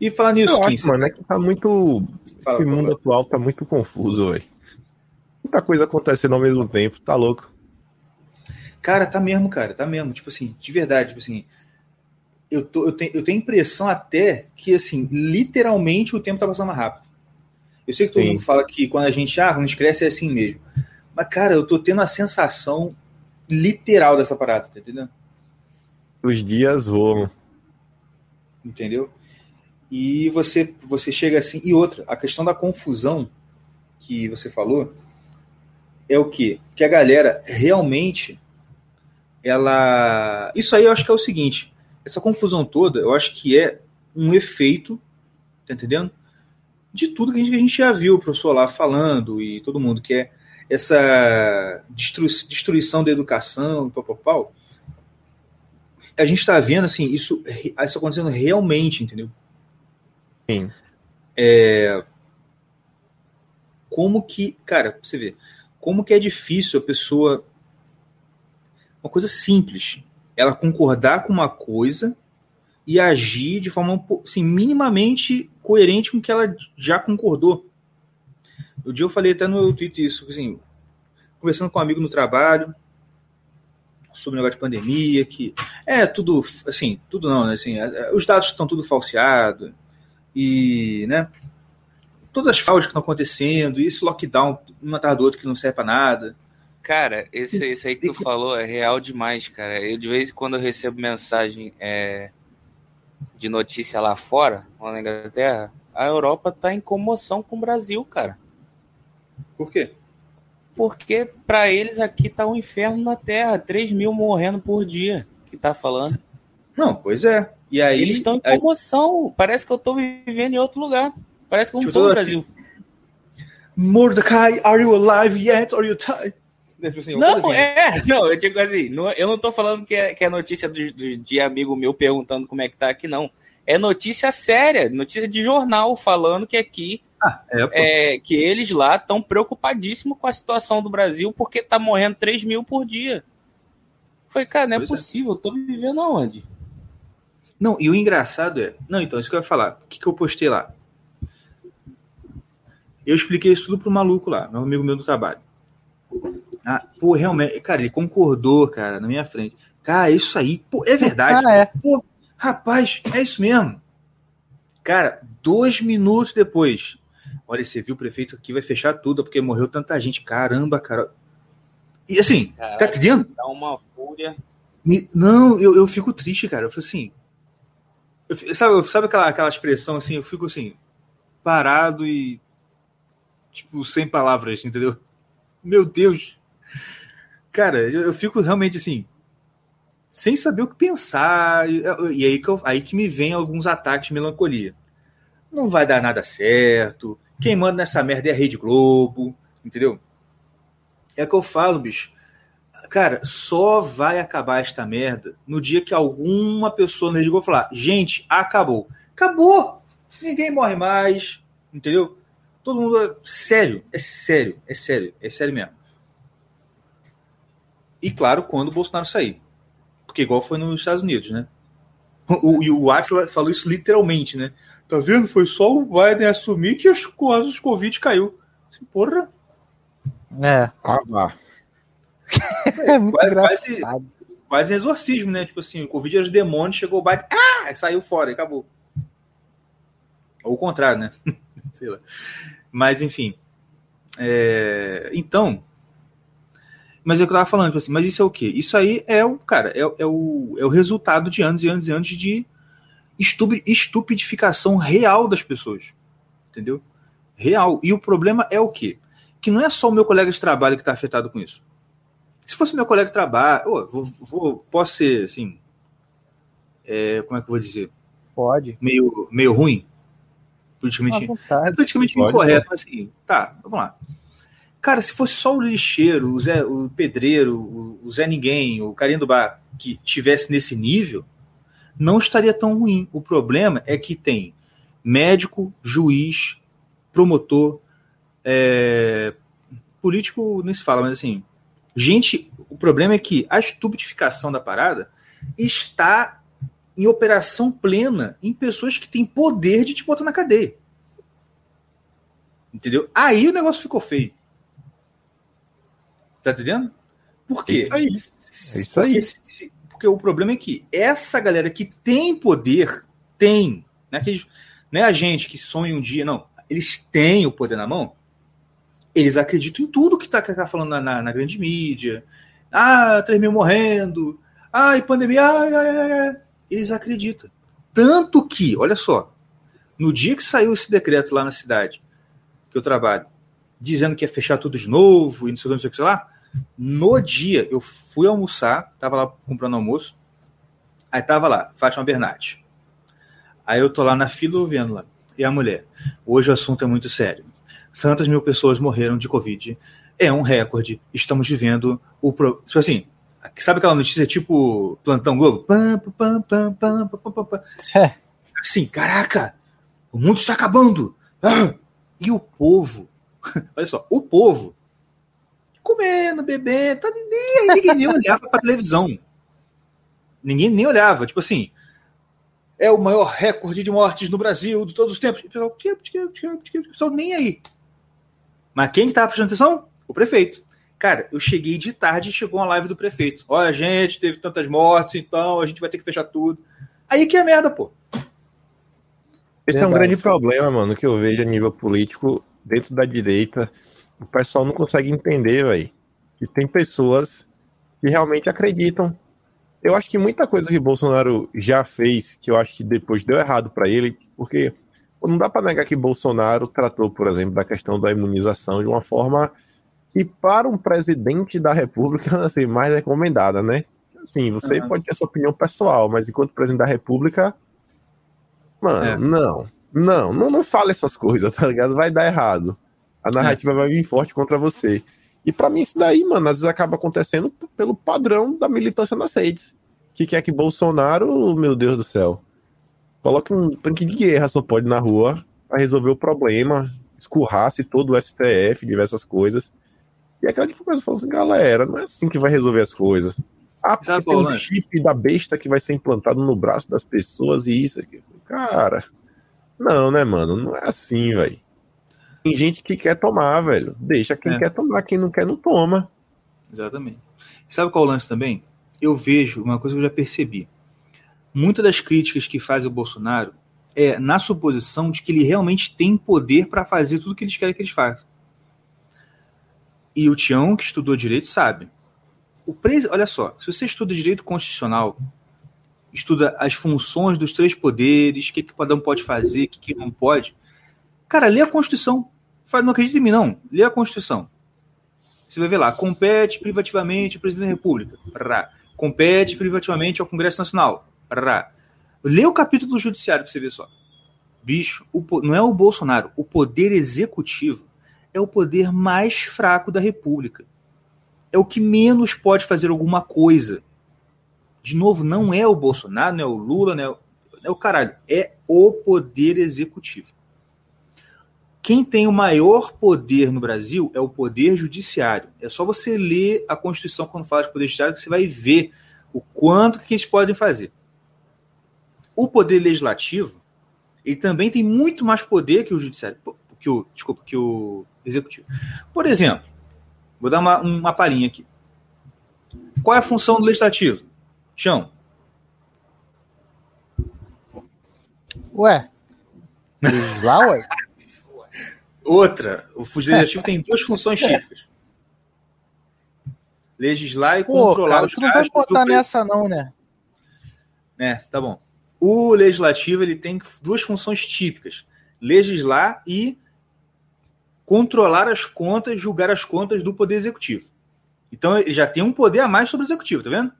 E falar nisso, Kim, acho, mano, é que tá muito. Fala, esse mundo favor. atual tá muito confuso, velho. Muita coisa acontecendo ao mesmo tempo, tá louco. Cara, tá mesmo, cara, tá mesmo. Tipo assim, de verdade, tipo assim. Eu, tô, eu, tenho, eu tenho impressão até que, assim, literalmente o tempo tá passando mais rápido. Eu sei que todo Sim. mundo fala que quando a gente, ah, quando cresce é assim mesmo. Mas, cara, eu tô tendo a sensação literal dessa parada, tá entendendo? Os dias voam. Entendeu? E você, você chega assim. E outra, a questão da confusão que você falou é o quê? Que a galera realmente ela. Isso aí eu acho que é o seguinte: essa confusão toda, eu acho que é um efeito, tá entendendo? De tudo que a gente, que a gente já viu o professor lá falando e todo mundo, que é essa destru- destruição da educação, pau, pau, pau. A gente está vendo assim, isso, isso acontecendo realmente, entendeu? Sim. como que, cara, você ver, como que é difícil a pessoa, uma coisa simples, ela concordar com uma coisa e agir de forma assim, minimamente coerente com o que ela já concordou. O dia eu falei até no meu Twitter isso, assim, conversando com um amigo no trabalho sobre o negócio de pandemia, que é tudo, assim, tudo não, né, assim, é- é- os dados estão tudo falseados e, né, todas as fraudes que estão acontecendo, e esse lockdown, um atrás do outro que não serve para nada. Cara, esse, esse aí que tu falou é real demais, cara. Eu, de vez em quando eu recebo mensagem é, de notícia lá fora, lá na Inglaterra, a Europa tá em comoção com o Brasil, cara. Por quê? Porque pra eles aqui tá um inferno na Terra. 3 mil morrendo por dia, que tá falando. Não, pois é. E aí. Eles estão em aí- comoção. Parece que eu tô vivendo em outro lugar. Parece que eu não Tipo, tô no Brasil. Mordecai, are you alive yet? Or you tired? Tipo assim, Não, assim. é. Não, eu digo assim, não- eu não tô falando que é, que é notícia do- do- de amigo meu perguntando como é que tá aqui, não. É notícia séria, notícia de jornal falando que aqui, É, pô. é, que eles lá estão preocupadíssimos com a situação do Brasil porque tá morrendo 3 mil por dia. Foi, cara, não é Pois é. possível, eu tô vivendo aonde? Não, e o engraçado é. Não, então, isso que eu ia falar. O que, que eu postei lá? Eu expliquei isso tudo pro maluco lá, meu amigo meu do trabalho. Ah, pô, realmente, cara, ele concordou, cara, na minha frente. Cara, isso aí, pô, é verdade. Ah, é. Pô, rapaz, é isso mesmo. Cara, dois minutos depois. Olha, você viu o prefeito aqui vai fechar tudo porque morreu tanta gente. Caramba, cara. E assim, tá Caraca. entendendo? Dá uma fúria. Me- Não, eu, eu fico triste, cara. Eu fico assim. eu sabe sabe aquela, aquela expressão assim? Eu fico assim, parado e. Tipo, sem palavras, entendeu? Meu Deus. Cara, eu, eu fico realmente assim. Sem saber o que pensar. E, aí, que eu- aí que me vem alguns ataques de melancolia. Não vai dar nada certo. Quem manda nessa merda é a Rede Globo, entendeu? É que eu falo, bicho. Cara, só vai acabar esta merda no dia que alguma pessoa na Rede Globo falar: gente, acabou. Acabou! Ninguém morre mais, entendeu? Todo mundo. Sério, é sério, é sério, é sério mesmo. E claro, quando o Bolsonaro sair. Porque igual foi nos Estados Unidos, né? O, e o Atila falou isso literalmente, né? Tá vendo? Foi só o Biden assumir que as coisas de Covid caiu. Assim, Porra, É, Ah, vá. é muito Quase- quase- engraçado. quase exorcismo, né? Tipo assim, o Covid era os demônios, chegou o Biden, ah! Saiu fora e acabou. Ou o contrário, né? Sei lá. Mas, enfim. É, Então. Mas é o que eu tava falando, tipo assim, mas isso é o quê? Isso aí é o, cara, é, é o, é o resultado de anos e anos e anos de estupi- estupidificação real das pessoas. Entendeu? Real. E o problema é o quê? Que não é só o meu colega de trabalho que está afetado com isso. Se fosse meu colega de trabalho, ô, vou, vou- posso ser assim, é, como é que eu vou dizer, Pode. meio, meio ruim, politicamente, politicamente Pode, incorreto, mas assim, tá, vamos lá. Cara, se fosse só o lixeiro, o, Zé, o pedreiro, o, o Zé Ninguém, o carinha do bar que tivesse nesse nível, não estaria tão ruim. O problema é que tem médico, juiz, promotor, é, político nem se fala, mas assim, gente, o problema é que a estupidificação da parada está em operação plena em pessoas que têm poder de te botar na cadeia. Entendeu? Aí o negócio ficou feio. Tá entendendo? Por quê? É isso aí. É isso porque, aí. se- porque o problema é que essa galera que tem poder, tem, não é, aqueles- não é a gente que sonha um dia, não. Eles têm o poder na mão, eles acreditam em tudo que tá, que tá falando na, na- na grande mídia. Ah, 3 mil morrendo. Ai, pandemia. Ai, ai, ai, ai. Eles acreditam. Tanto que, olha só, no dia que saiu esse decreto lá na cidade, que eu trabalho, dizendo que ia fechar tudo de novo e não sei o que, não sei o que sei lá, no dia eu fui almoçar, tava lá comprando almoço, aí tava lá, Fátima Bernardi. Aí eu tô lá na fila vendo lá. E a mulher, hoje o assunto é muito sério. Tantas mil pessoas morreram de Covid. É um recorde. Estamos vivendo o. Pro... Tipo assim, sabe aquela notícia tipo Plantão Globo? Pam, pam, pam, pam, pam, pam, pam. É. Assim, caraca, o mundo está acabando. Ah! E o povo, olha só, o povo comendo, bebendo, tá nem aí, ninguém nem olhava pra televisão. Ninguém nem olhava, tipo assim, é o maior recorde de mortes no Brasil de todos os tempos. E o pessoal, o pessoal nem aí. Mas quem que tava prestando atenção? O prefeito. Cara, eu cheguei de tarde e chegou uma live do prefeito. Olha, gente, teve tantas mortes, então a gente vai ter que fechar tudo. Aí que é merda, pô. Esse é um grande problema, mano, que eu vejo a nível político dentro da direita. O pessoal não consegue entender, velho, que tem pessoas que realmente acreditam. Eu acho que muita coisa que Bolsonaro já fez, que eu acho que depois deu errado pra ele, porque não dá pra negar que Bolsonaro tratou, por exemplo, da questão da imunização de uma forma que para um presidente da República assim, mais recomendada, né? Assim, você Aham. pode ter sua opinião pessoal, mas enquanto presidente da República, mano, É. não, não, não, não fala essas coisas, tá ligado? Vai dar errado. A narrativa vai vir forte contra você. E pra mim isso daí, mano, às vezes acaba acontecendo pelo padrão da militância nas redes. Que quer que Bolsonaro, meu Deus do céu, coloque um tanque de guerra só pode na rua pra resolver o problema, escurrasse todo o STF, diversas coisas. E aquela tipo de coisa falando assim, galera, não é assim que vai resolver as coisas. Ah, porque tem um chip da besta que vai ser implantado no braço das pessoas e isso aqui. Cara, não, né, mano? Não é assim, velho. Tem gente que quer tomar, velho. Deixa quem é. quer tomar, quem não quer não toma. Exatamente. Sabe qual é o lance também? Eu vejo uma coisa que eu já percebi. Muitas das críticas que faz o Bolsonaro é na suposição de que ele realmente tem poder para fazer tudo que eles querem que eles façam. E o Tião, que estudou direito, sabe. O pres... Olha só, se você estuda direito constitucional, estuda as funções dos três poderes, o que, que cada um pode fazer, o que, que não pode. Cara, lê a Constituição. Não acredita em mim, não. Lê a Constituição. Você vai ver lá, compete privativamente ao presidente da República. Compete privativamente ao Congresso Nacional. Lê o capítulo do Judiciário para você ver só. Bicho, o, não é o Bolsonaro. O poder executivo é o poder mais fraco da República. É o que menos pode fazer alguma coisa. De novo, não é o Bolsonaro, não é o Lula, não é o, não é o caralho. É o poder executivo. Quem tem o maior poder no Brasil é o poder judiciário. É só você ler a Constituição quando fala de poder judiciário que você vai ver o quanto que eles podem fazer. O poder legislativo, ele também tem muito mais poder que o judiciário, que o, desculpa, que o executivo. Por exemplo, vou dar uma, uma palhinha aqui. Qual é a função do legislativo? Chão. Ué, legislar, ué? Outra, o legislativo é. tem duas funções típicas. Legislar e Pô, controlar cara, os tu não vai botar nessa não, né? É, tá bom. O legislativo ele tem duas funções típicas: legislar e controlar as contas, julgar as contas do poder executivo. Então ele já tem um poder a mais sobre o executivo, tá vendo?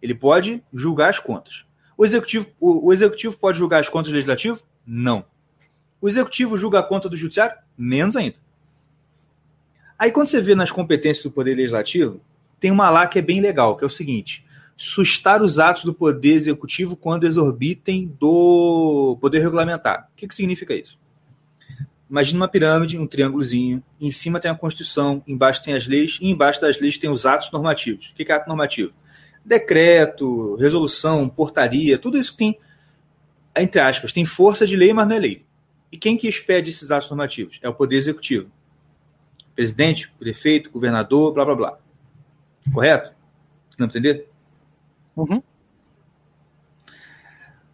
Ele pode julgar as contas. O executivo, o, o executivo pode julgar as contas do legislativo? Não. O executivo julga a conta do judiciário? Menos ainda. Aí quando você vê nas competências do poder legislativo, tem uma lá que é bem legal, que é o seguinte: sustar os atos do Poder Executivo quando exorbitem do poder regulamentar. O que, que significa isso? Imagina uma pirâmide, um triângulozinho, em cima tem a Constituição, embaixo tem as leis, e embaixo das leis tem os atos normativos. O que é ato normativo? Decreto, resolução, portaria, tudo isso que tem, entre aspas, tem força de lei, mas não é lei. E quem que expede esses atos normativos? É o Poder Executivo. Presidente, prefeito, governador, blá blá blá. Correto? Não entender? Uhum.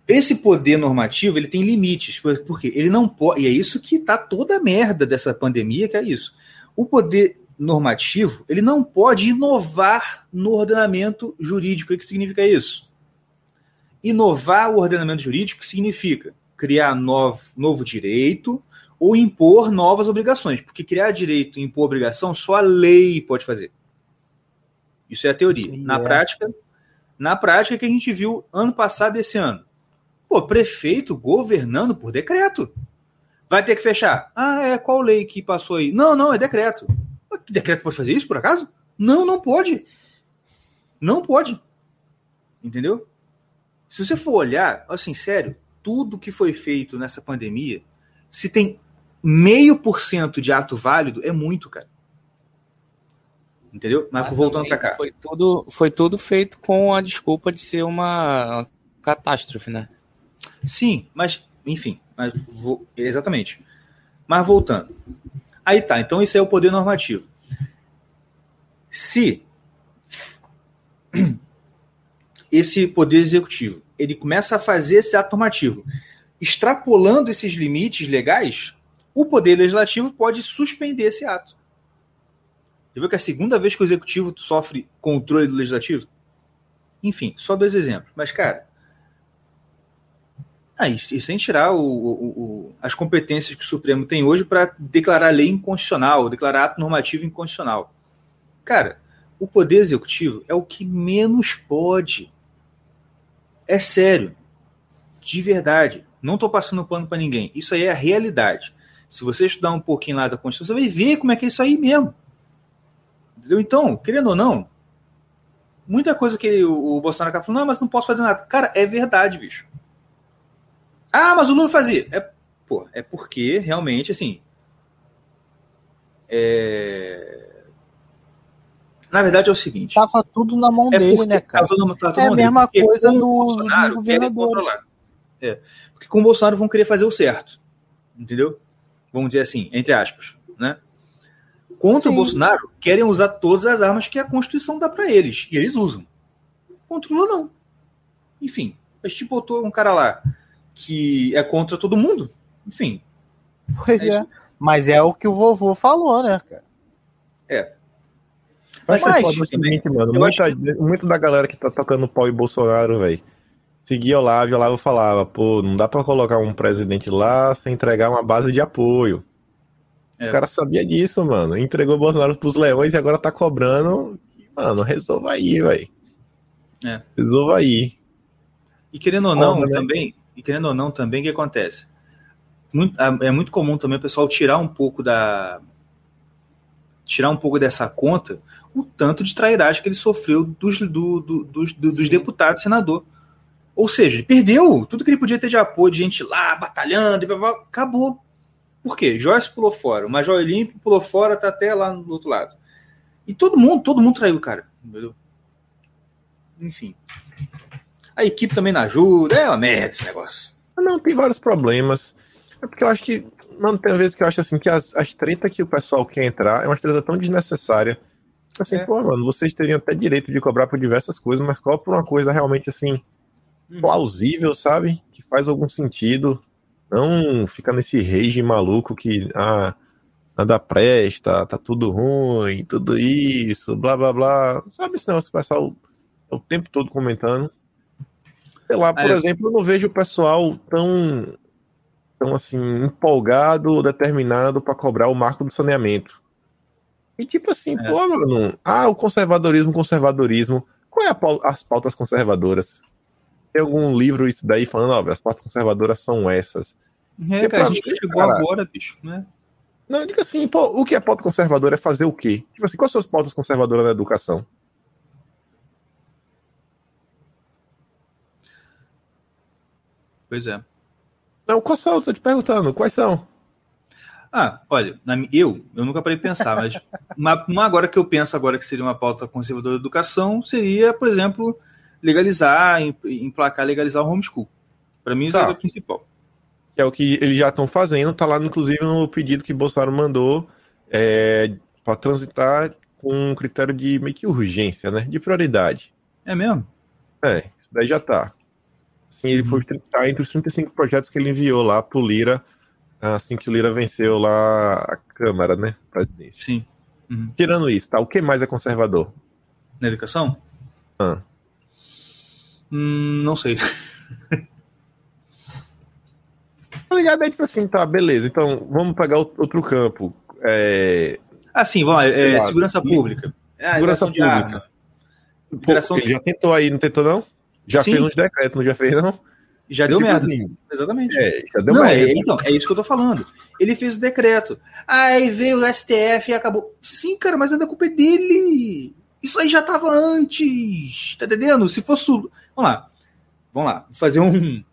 Esse poder normativo ele tem limites, porque ele não pode. E é isso que está toda a merda dessa pandemia, que é isso. O poder normativo ele não pode inovar no ordenamento jurídico. O que significa isso? Inovar o ordenamento jurídico significa criar novo, novo direito ou impor novas obrigações, porque criar direito e impor obrigação só a lei pode fazer. Isso é a teoria. Na é. prática, na prática, que a gente viu ano passado e esse ano. Pô, prefeito governando por decreto. Vai ter que fechar. Ah, é qual lei que passou aí? Não, não, é decreto. Mas que decreto pode fazer isso, por acaso? Não, não pode. Não pode. Entendeu? Se você for olhar, assim, sério, tudo que foi feito nessa pandemia, se tem meio por cento de ato válido, é muito, cara. Entendeu? Mas, Mas voltando para cá. Foi tudo, foi tudo feito com a desculpa de ser uma catástrofe, né? Sim, mas, enfim, mas vou, exatamente. Mas voltando. Aí tá, então isso é o poder normativo. Se esse poder executivo ele começa a fazer esse ato normativo, extrapolando esses limites legais, o poder legislativo pode suspender esse ato. Você viu que é a segunda vez que o executivo sofre controle do legislativo? Enfim, só dois exemplos. Mas, cara. Ah, sem tirar o, o, o, as competências que o Supremo tem hoje para declarar lei inconstitucional, declarar ato normativo inconstitucional. Cara, o poder executivo é o que menos pode. É sério. De verdade. Não estou passando pano para ninguém. Isso aí é a realidade. Se você estudar um pouquinho lá da Constituição, você vai ver como é que é isso aí mesmo. Entendeu? Então, querendo ou não, muita coisa que o, Bolsonaro acaba falando, não, mas não posso fazer nada. Cara, é verdade, bicho. Ah, mas o Lula fazia. É, pô, é porque realmente, assim. É... Na verdade é o seguinte. Tava tudo na mão É dele, né, cara? É a mesma porque coisa do- governadores. controlar. É. Porque com o Bolsonaro vão querer fazer o certo. Entendeu? Vamos dizer assim, entre aspas. Né? Contra Sim. o Bolsonaro, querem usar todas as armas que a Constituição dá para eles. E eles usam. Contra o Lula, não. Enfim, a gente botou um cara lá que é contra todo mundo. Enfim, Pois É é. Mas é o que o vovô falou, né, cara? Mas, Mas, seguinte, mano. Muita, muito da galera que tá tocando pau em Bolsonaro, velho. Seguia Olavo e Olavo falava, pô, não dá pra colocar um presidente lá sem entregar uma base de apoio. Os É. caras sabiam disso, mano. Entregou Bolsonaro pros leões e agora tá cobrando. Mano, resolva aí, velho. É. Resolva aí. E querendo ou não, Foda, né? também, e querendo ou não, também o que acontece? Muito- é muito comum também o pessoal tirar um pouco da tirar um pouco dessa conta o tanto de trairagem que ele sofreu dos, do- do- dos, do- dos deputados e senador. Ou seja, ele perdeu tudo que ele podia ter de apoio, de gente lá batalhando, e blá, blá, blá, acabou. Por quê? Joyce pulou fora, o Major Olímpio pulou fora, tá até lá do outro lado. E todo mundo, todo mundo traiu o cara, entendeu? Enfim. A equipe também não ajuda, é uma merda esse negócio. Não, tem vários problemas. É porque eu acho que. Mano, tem vezes que eu acho assim que as, as tretas que o pessoal quer entrar é uma treta tão desnecessária. Assim, É. pô, mano, vocês teriam até direito de cobrar por diversas coisas, mas cobra por uma coisa realmente assim, Hum. plausível, sabe? Que faz algum sentido. Não fica nesse rage maluco que ah, nada presta, tá tudo ruim, tudo isso, blá blá blá. Sabe esse negócio que o pessoal o tempo todo comentando? Sei lá, por exemplo, eu não vejo o pessoal tão, tão assim, empolgado ou determinado para cobrar o marco do saneamento. E tipo assim, É. pô, mano, ah, o conservadorismo, conservadorismo. Qual é a as pautas conservadoras? Tem algum livro isso daí falando, ó, as pautas conservadoras são essas. É, cara, a gente mim, chegou cara, agora, bicho, né? Não, diga assim, pô, o que é pauta conservadora é fazer o quê? Tipo assim, quais são as pautas conservadoras na educação? Pois é. Não, quais são? Tô te perguntando, quais são? Ah, olha, na eu, eu nunca parei de pensar, mas uma, uma agora que eu penso agora que seria uma pauta conservadora da educação seria, por exemplo, legalizar, em- emplacar, legalizar o homeschool. Para mim, isso Tá. é o principal. É o que eles já estão fazendo, tá lá inclusive no pedido que Bolsonaro mandou é, para transitar com um critério de meio que urgência, né? De prioridade. É mesmo? É, isso daí já tá. Assim, ele foi tá entre os 35 projetos que ele enviou lá pro Lira, assim que o Lira venceu lá a Câmara, né? Presidência. Sim. Uhum. Tirando isso, tá? O que mais é conservador? Na educação? Ah. Hum, não sei. Tá ligado? Aí, tipo assim, tá, beleza. Então, vamos pegar outro campo. É, Ah, sim, vamos lá. é, segurança pública. Ah, Segurança pública. pô, Liberação ele já tentou aí, não tentou, não? Já Sim. fez uns decretos, não já fez, não? Já deu Tipo merda. assim, Exatamente. é, já deu não, merda. é, então, é isso que eu tô falando. Ele fez o decreto. Aí veio o STF e acabou. Sim, cara, mas a culpa é dele. Isso aí já tava antes. Tá entendendo? Se fosse. o- Vamos lá. Vamos lá. Vou fazer um,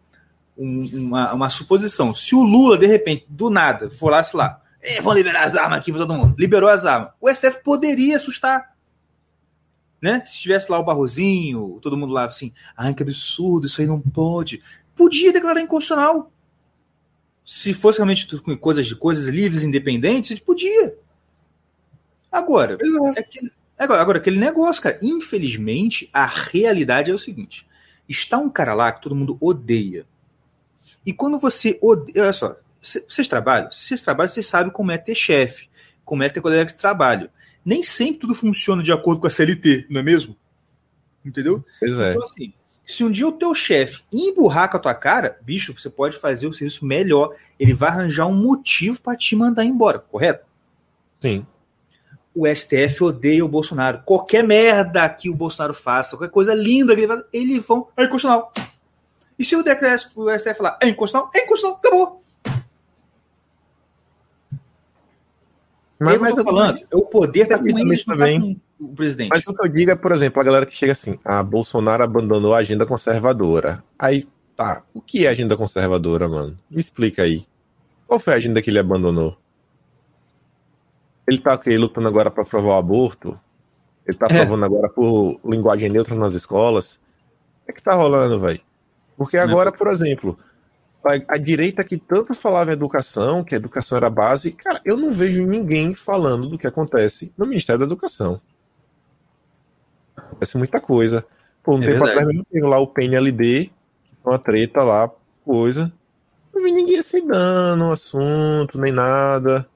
um- uma, uma suposição. Se o Lula, de repente, do nada, falasse lá. É, vão liberar as armas aqui pra todo mundo. Liberou as armas. O STF poderia assustar. Né? Se tivesse lá o Barrozinho, todo mundo lá assim, ai que absurdo, isso aí não pode. Podia declarar inconstitucional. Se fosse realmente com coisas de coisas livres, independentes, podia. Agora, é aquele, agora, agora, aquele negócio, cara. Infelizmente, a realidade é o seguinte: está um cara lá que todo mundo odeia. E quando você odeia. Olha só, cê- vocês trabalham? Se vocês trabalham, vocês sabem como é ter chefe, como é ter colega de trabalho. Nem sempre tudo funciona de acordo com a CLT, não é mesmo? Entendeu? Pois é. Então, assim, se um dia o teu chefe emburrar com a tua cara, bicho, você pode fazer o serviço melhor. Ele vai arranjar um motivo para te mandar embora, correto? Sim. O STF odeia o Bolsonaro. Qualquer merda que o Bolsonaro faça, qualquer coisa linda que ele faça, eles vão. É inconstitucional. E se o decreto o STF falar é inconstitucional, é inconstitucional, acabou. Mas, mas, eu tô eu- falando, é o poder tá com eles, tá também. com o presidente. mas o que eu digo é, por exemplo, a galera que chega assim, ah, Bolsonaro abandonou a agenda conservadora. Aí, tá, o que é agenda conservadora, mano? Me explica aí. Qual foi a agenda que ele abandonou? Ele tá o quê? lutando agora pra aprovar o aborto? Ele tá aprovando é. agora por linguagem neutra nas escolas. O que, é que tá rolando, velho? Porque agora, por exemplo, a, a, direita que tanto falava em educação, que a educação era base, cara, eu não vejo ninguém falando do que acontece no Ministério da Educação. Acontece muita coisa. Por um é tempo verdade. atrás, eu tenho lá o PNLD, uma treta lá, coisa. Não vi ninguém se dando assunto, nem nada.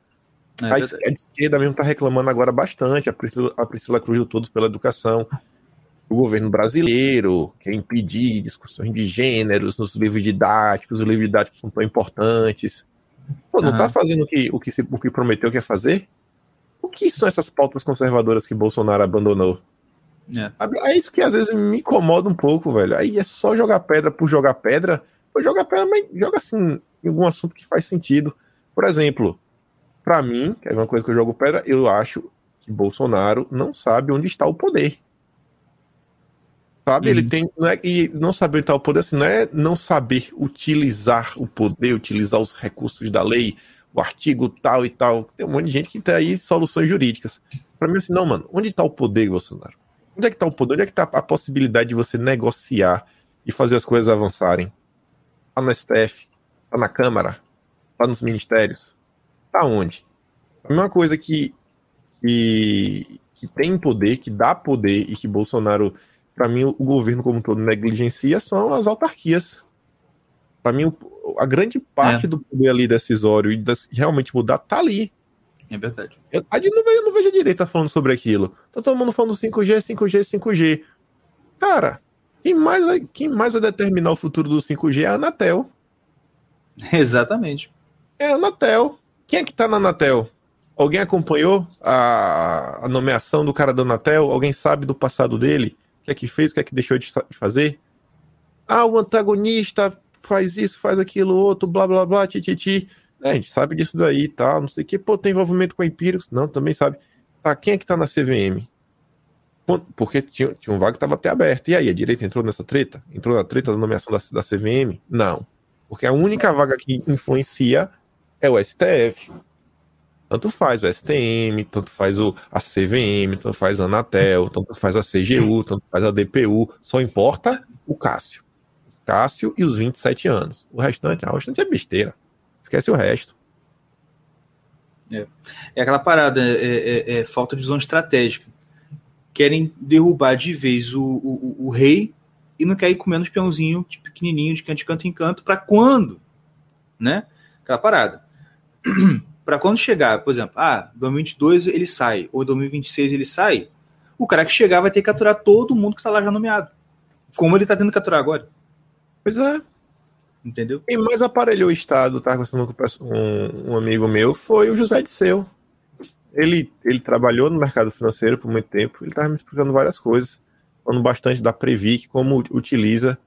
É a, a esquerda mesmo tá reclamando agora bastante, a Priscila, a Priscila Cruz do Todos pela Educação o governo brasileiro quer impedir discussões de gêneros nos livros didáticos, os livros didáticos são tão importantes. Pô, não está fazendo o que, o, que se, o que prometeu que ia fazer? O que são essas pautas conservadoras que Bolsonaro abandonou? É. é isso que às vezes me incomoda um pouco, velho. Aí é só jogar pedra por jogar pedra. Pô, jogar pedra, mas joga assim, em algum assunto que faz sentido. Por exemplo, para mim, que é uma coisa que eu jogo pedra, eu acho que Bolsonaro não sabe onde está o poder. Sabe? Uhum. Ele tem. Não é, e não saber tal poder, assim, não é não saber utilizar o poder, utilizar os recursos da lei, o artigo tal e tal. Tem um monte de gente que tem aí soluções jurídicas. Para mim, assim, não, mano, onde tá o poder, Bolsonaro? Onde é que tá o poder? Onde é que tá a possibilidade de você negociar e fazer as coisas avançarem? Tá no STF, tá na Câmara, tá nos ministérios. Tá onde? A mesma coisa que, que, que tem poder, que dá poder e que Bolsonaro para mim, o governo como um todo negligencia são as autarquias. Para mim, a grande parte é. do poder ali decisório e das, realmente mudar tá ali. É verdade. Eu, eu, não, vejo, não vejo a direita falando sobre aquilo. Tá todo mundo falando 5G, 5G, 5G. Cara, quem mais vai, quem mais vai determinar o futuro do 5G é a Anatel. Exatamente. É a Anatel. Quem é que tá na Anatel? Alguém acompanhou a, a nomeação do cara da Anatel? Alguém sabe do passado dele? que é que fez, o que é que deixou de fazer. Ah, o antagonista faz isso, faz aquilo, outro, blá blá blá, tititi. É, a gente sabe disso daí e tá, tal, não sei o que. Pô, tem envolvimento com empíricos? Não, também sabe. Tá, quem é que tá na CVM? Porque tinha, tinha um vago que tava até aberto. E aí, a direita entrou nessa treta? Entrou na treta da nomeação da, da CVM? Não. Porque a única vaga que influencia é o STF. Tanto faz o STM, tanto faz o, a CVM, tanto faz a Anatel, tanto faz a CGU, tanto faz a DPU. Só importa o Cássio. Cássio e os 27 anos. O restante, ah, o restante é besteira. Esquece o resto. É, é aquela parada, é, é, é, falta de visão estratégica. Querem derrubar de vez o, o, o rei e não quer ir comendo os peãozinhos tipo, pequenininho de canto, canto em canto para quando? Né? Aquela parada. para quando chegar, por exemplo, ah, 2022 ele sai, ou 2026 ele sai, o cara que chegar vai ter que capturar todo mundo que está lá já nomeado. Como ele está tendo que capturar agora. Pois é. Entendeu? Quem mais aparelhou o Estado, tá conversando com um, um amigo meu, foi o José de Seu. Ele, ele trabalhou no mercado financeiro por muito tempo, ele estava me explicando várias coisas, falando bastante da Previc, como utiliza.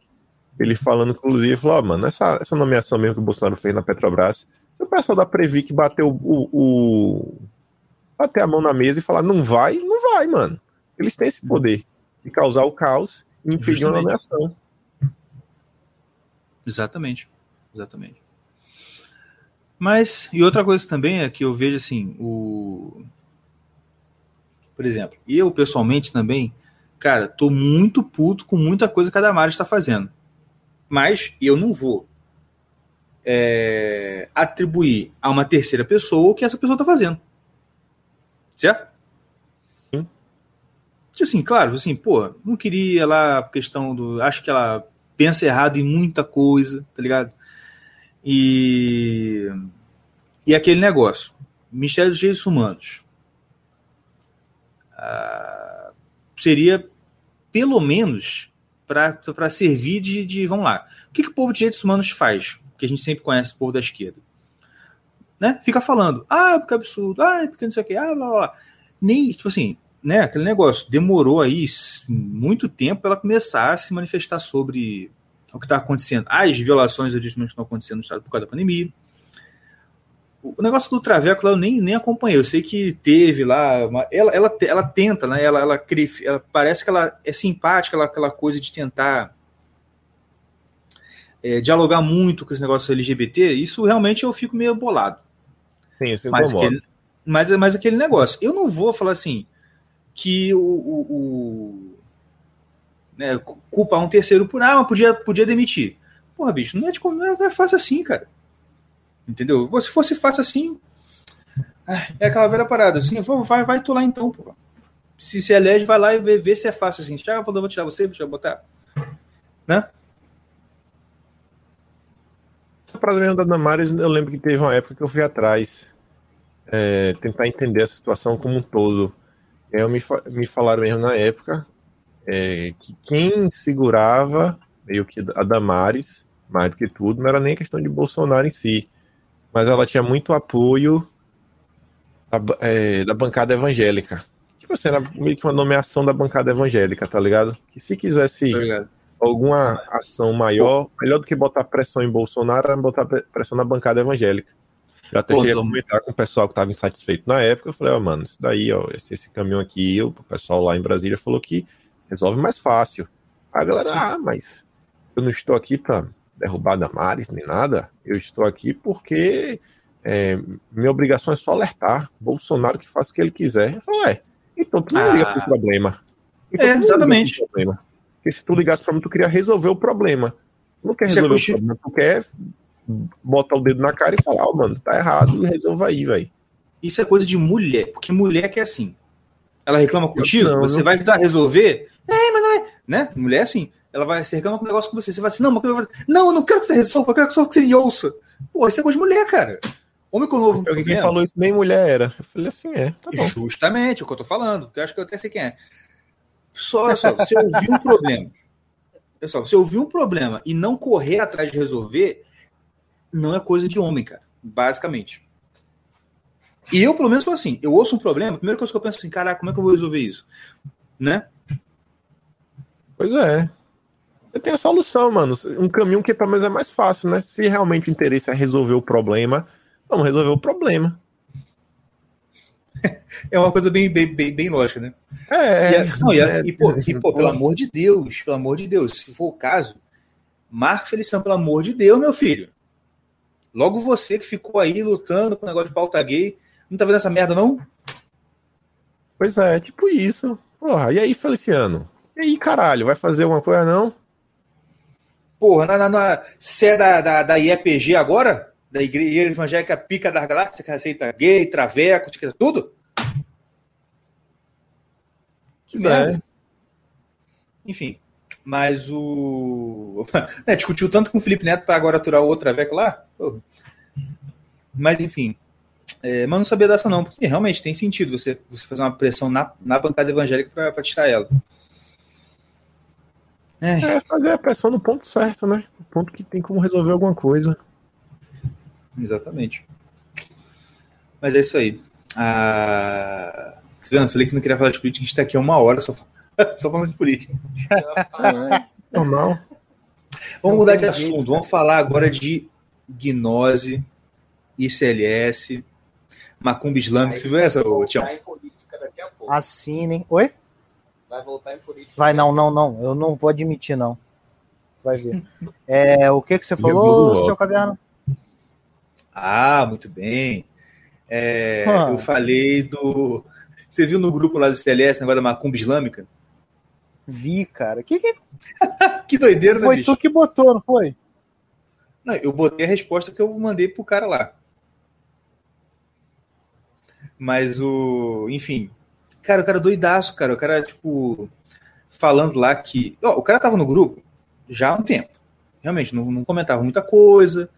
Ele falando, inclusive, falou: oh, mano, essa, essa nomeação mesmo que o Bolsonaro fez na Petrobras, se o pessoal da Previc bater o, o, o, bater a mão na mesa e falar não vai, não vai, mano. Eles têm esse poder de causar o caos e impedir uma nomeação. Exatamente. Exatamente. Mas, e outra coisa também é que eu vejo assim, o. Por exemplo, eu pessoalmente também, cara, tô muito puto com muita coisa que a Damares está fazendo. Mas eu não vou é, atribuir a uma terceira pessoa o que essa pessoa está fazendo. Certo? Sim. Assim, claro, assim, pô, não queria lá a questão do. Acho que ela pensa errado em muita coisa, tá ligado? E. E aquele negócio. Ministério dos Direitos Humanos. Ah, seria, pelo menos, para servir de, de. Vamos lá. O que, que o povo de direitos humanos faz? que a gente sempre conhece o povo da esquerda. Né? Fica falando, ah, porque é absurdo, ah, porque não sei o que, ah, blá, blá. Nem, tipo assim, né, aquele negócio demorou aí muito tempo para ela começar a se manifestar sobre o que está acontecendo, as violações dos direitos que estão acontecendo no estado por causa da pandemia. O negócio do Traveco lá eu nem, nem acompanhei. Eu sei que teve lá. Uma, ela, ela, ela tenta, né? Ela, ela, ela, parece que ela é simpática, ela, aquela coisa de tentar é, dialogar muito com esse negócio LGBT, isso realmente eu fico meio bolado. Sim, isso mas aquele, mas, mas aquele negócio, eu não vou falar assim, que o, o, o né, culpar um terceiro por ah, mas podia, podia demitir. Porra, bicho, não é, de, não é, não é fácil assim, cara. Entendeu? Se fosse fácil assim, é aquela velha parada, assim, vai, vai tu lá então, pô. Se se elege, vai lá e vê, vê se é fácil assim. Já vou tirar você, vou botar. Né? Essa parada da Damares, eu lembro que teve uma época que eu fui atrás. É, tentar entender a situação como um todo. Eu me, me falaram mesmo na época é, que quem segurava meio que a Damares, mais do que tudo, não era nem questão de Bolsonaro em si, mas ela tinha muito apoio da, é, da bancada evangélica. Tipo assim, era meio que uma nomeação da bancada evangélica, tá ligado? Que se quisesse tá alguma ação maior, melhor do que botar pressão em Bolsonaro, era botar pressão na bancada evangélica. Eu até cheguei a comentar com o pessoal que estava insatisfeito na época. Eu falei, ó, oh, mano, isso daí, ó, esse, esse caminhão aqui, o pessoal lá em Brasília falou que resolve mais fácil. A galera, ah, mas eu não estou aqui para derrubar Damares nem nada. Eu estou aqui porque é, minha obrigação é só alertar. Bolsonaro que faça o que ele quiser. Eu falei, é, então tu não liga ah. pro problema. Então, é, exatamente. Problema. Porque se tu ligasse para mim, tu queria resolver o problema. Tu não quer é resolver o problema, tu quer botar o dedo na cara e falar, ó, oh, mano, tá errado, resolva aí, velho. Isso é coisa de mulher, porque mulher que é assim. Ela reclama contigo, não, você não... vai tentar resolver. É, mas não é. Né? Mulher é assim. Ela vai se reclama com um negócio com você. Você vai assim, não, mas eu não, eu não quero que você resolva, eu quero que você me ouça. Pô, isso é coisa de mulher, cara. Homem com novo. Porque quem falou isso nem mulher era. Eu falei assim, é. Tá bom. Justamente, é o que eu tô falando. Porque eu acho que eu até sei quem é. Só, só, você ouvir um problema. Pessoal, você ouvir um problema e não correr atrás de resolver, não é coisa de homem, cara. Basicamente. E eu, pelo menos, sou assim. Eu ouço um problema, a primeira coisa que eu penso é assim, caraca, como é que eu vou resolver isso? Né? Pois é. Você tem a solução, mano. Um caminho que pelo menos é mais fácil, né? Se realmente o interesse é resolver o problema, vamos resolver o problema. É uma coisa bem, bem, bem, bem lógica, né? É. E, não, e, é, e, pô, e, pô, pelo amor de Deus, pelo amor de Deus, se for o caso, Marco Feliciano, pelo amor de Deus, meu filho. Logo você que ficou aí lutando com o negócio de pauta gay, não tá vendo essa merda, não? Pois é, tipo isso. Porra, e aí, Feliciano? E aí, caralho, vai fazer alguma coisa, não? Porra, na, na, na, você é da, da, da IEPG agora? Da Igreja Evangélica Pica das Galáxias, que aceita gay, traveco, tudo? Que merda. Enfim, mas o. É, discutiu tanto com o Felipe Neto para agora aturar o outro traveco lá? Porra. Mas enfim. É, mas não sabia dessa não, porque realmente tem sentido você, você fazer uma pressão na, na bancada evangélica para tirar ela. É. é. fazer a pressão no ponto certo, né? No ponto que tem como resolver alguma coisa. Exatamente. Mas é isso aí. Ah... Você vendo? Falei que não queria falar de política, a gente está aqui há uma hora só, só falando de política. Normal. Vamos mudar de assunto. Vamos falar agora de gnose, ICLS, macumba islâmica. Você viu essa, Tião? Assinem. Oi? Vai voltar em política. Vai, não, não, não. Eu não vou admitir, não. Vai ver. É, o que, que você falou, seu caverna? Ah, muito bem. É, ah. Eu falei do. Você viu no grupo lá do CLS, negócio da macumba islâmica? Vi, cara. Que, que... que doideira, né, Foi bicho? tu que botou, não foi? Não, eu botei a resposta que eu mandei pro cara lá. Mas o. Enfim, Cara, o cara doidaço, cara. O cara, tipo, falando lá que. Ó, o cara tava no grupo já há um tempo. Realmente, não, não comentava muita coisa.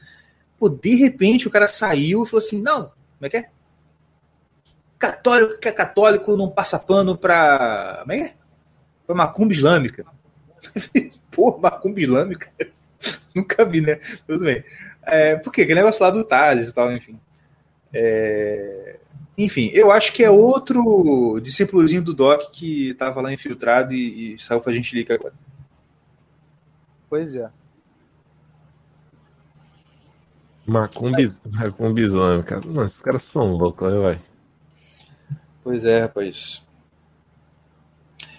Pô, de repente o cara saiu e falou assim: não, como é que é? Católico que é católico não passa pano pra. Como é que é? Pra macumba islâmica. Pô, macumba islâmica? Nunca vi, né? Tudo bem. É, por quê? Aquele negócio lá do Thales e tal, enfim. É, enfim, eu acho que é outro discípulozinho do Doc que estava lá infiltrado e, e saiu pra gente ligar agora. Pois é. Macumbizão, cara. Nossa, esses caras são loucos, né, vai. Pois é, rapaz.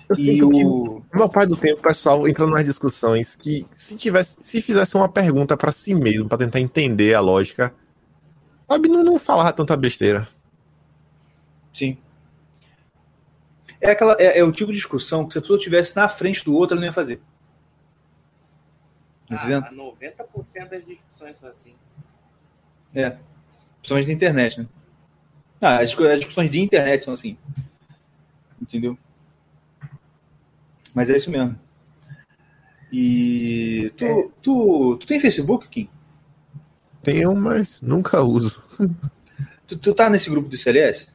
Eu sei o... que meu pai do tempo, o pessoal entrando nas discussões que se tivesse, se fizesse uma pergunta para si mesmo, para tentar entender a lógica, sabe, não, não falava tanta besteira. Sim. É, aquela, é, é o tipo de discussão que se a pessoa estivesse na frente do outro, ela não ia fazer. Tá? Ah, 90% das discussões são assim. É. Principalmente na internet, né? Ah, as, as discussões de internet são assim. Entendeu? Mas é isso mesmo. E. Tu, É. tu, tu tem Facebook, Kim? Tenho, mas nunca uso. Tu, tu tá nesse grupo do CLS?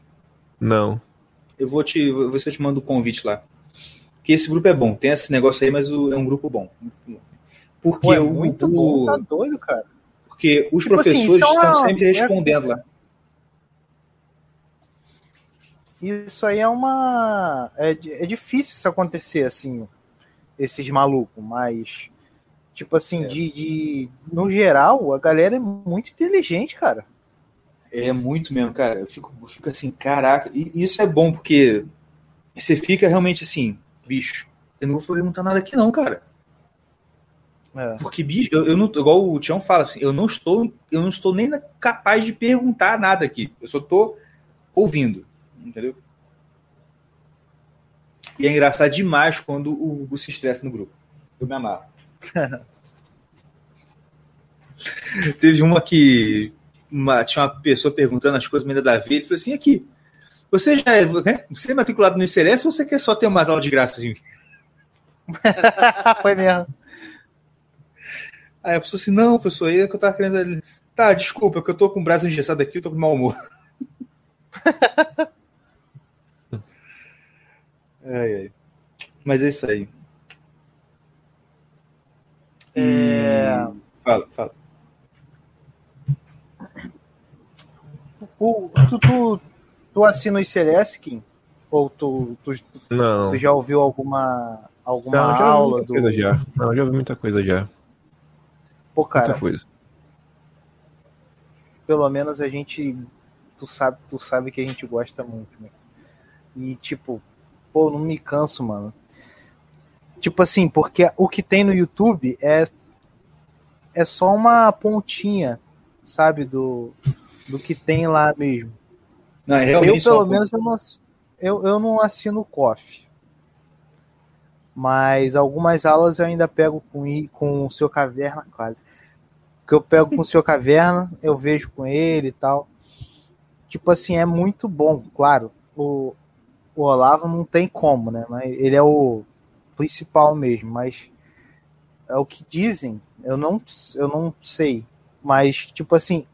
Não. Eu vou te. eu te mando o convite lá. Que esse grupo é bom. Tem esse negócio aí, mas o- é um grupo bom. Porque, Pô, é o, muito o- bom, tá doido, cara. porque os Tipo assim, professores isso é uma- estão sempre é- respondendo lá. Isso aí é uma. É, é difícil isso acontecer, assim, esses malucos, mas. Tipo assim, É. de, de. No geral, a galera é muito inteligente, cara. É muito mesmo, cara. Eu fico, eu fico assim, caraca. E isso é bom, porque você fica realmente assim, bicho, eu não vou perguntar nada aqui, não, cara. É. Porque, bicho, eu, eu não, igual o Tião fala, assim, eu não estou, eu não estou nem capaz de perguntar nada aqui. Eu só tô ouvindo, entendeu? E é engraçado demais quando o Hugo se estressa no grupo. Eu me amarro. Teve uma que uma- tinha uma pessoa perguntando as coisas da vida. Ele falou assim: aqui, você já é, né? você é matriculado no ICLS ou você quer só ter umas aulas de graça? Assim? Foi mesmo. Aí a pessoa assim: não, professor, aí é que eu tava querendo. Tá, desculpa, é que eu tô com o braço engessado aqui, eu tô com mau humor. ai, ai. Mas é isso aí. É, Fala, fala. o- tu, tu, tu assina o ICLS, Kim? Ou tu, tu, tu já ouviu alguma, alguma Não, já aula muita do. coisa já. Não, já ouvi muita coisa já. Pô, Muita cara, coisa. pelo menos a gente. Tu sabe, tu sabe que a gente gosta muito, né? E tipo, pô, não me canso, mano. Tipo assim, porque o que tem no YouTube é é só uma pontinha, sabe, do, do que tem lá mesmo. Não, é Eu, pelo menos, eu não, eu, eu não assino o COF. Mas algumas aulas eu ainda pego com, com o seu caverna, quase. Que eu pego com o seu caverna, eu vejo com ele e tal. Tipo assim, é muito bom, claro. O, o Olavo não tem como, né? Mas ele é o principal mesmo, mas é o que dizem, eu não, eu não sei. Mas, tipo assim,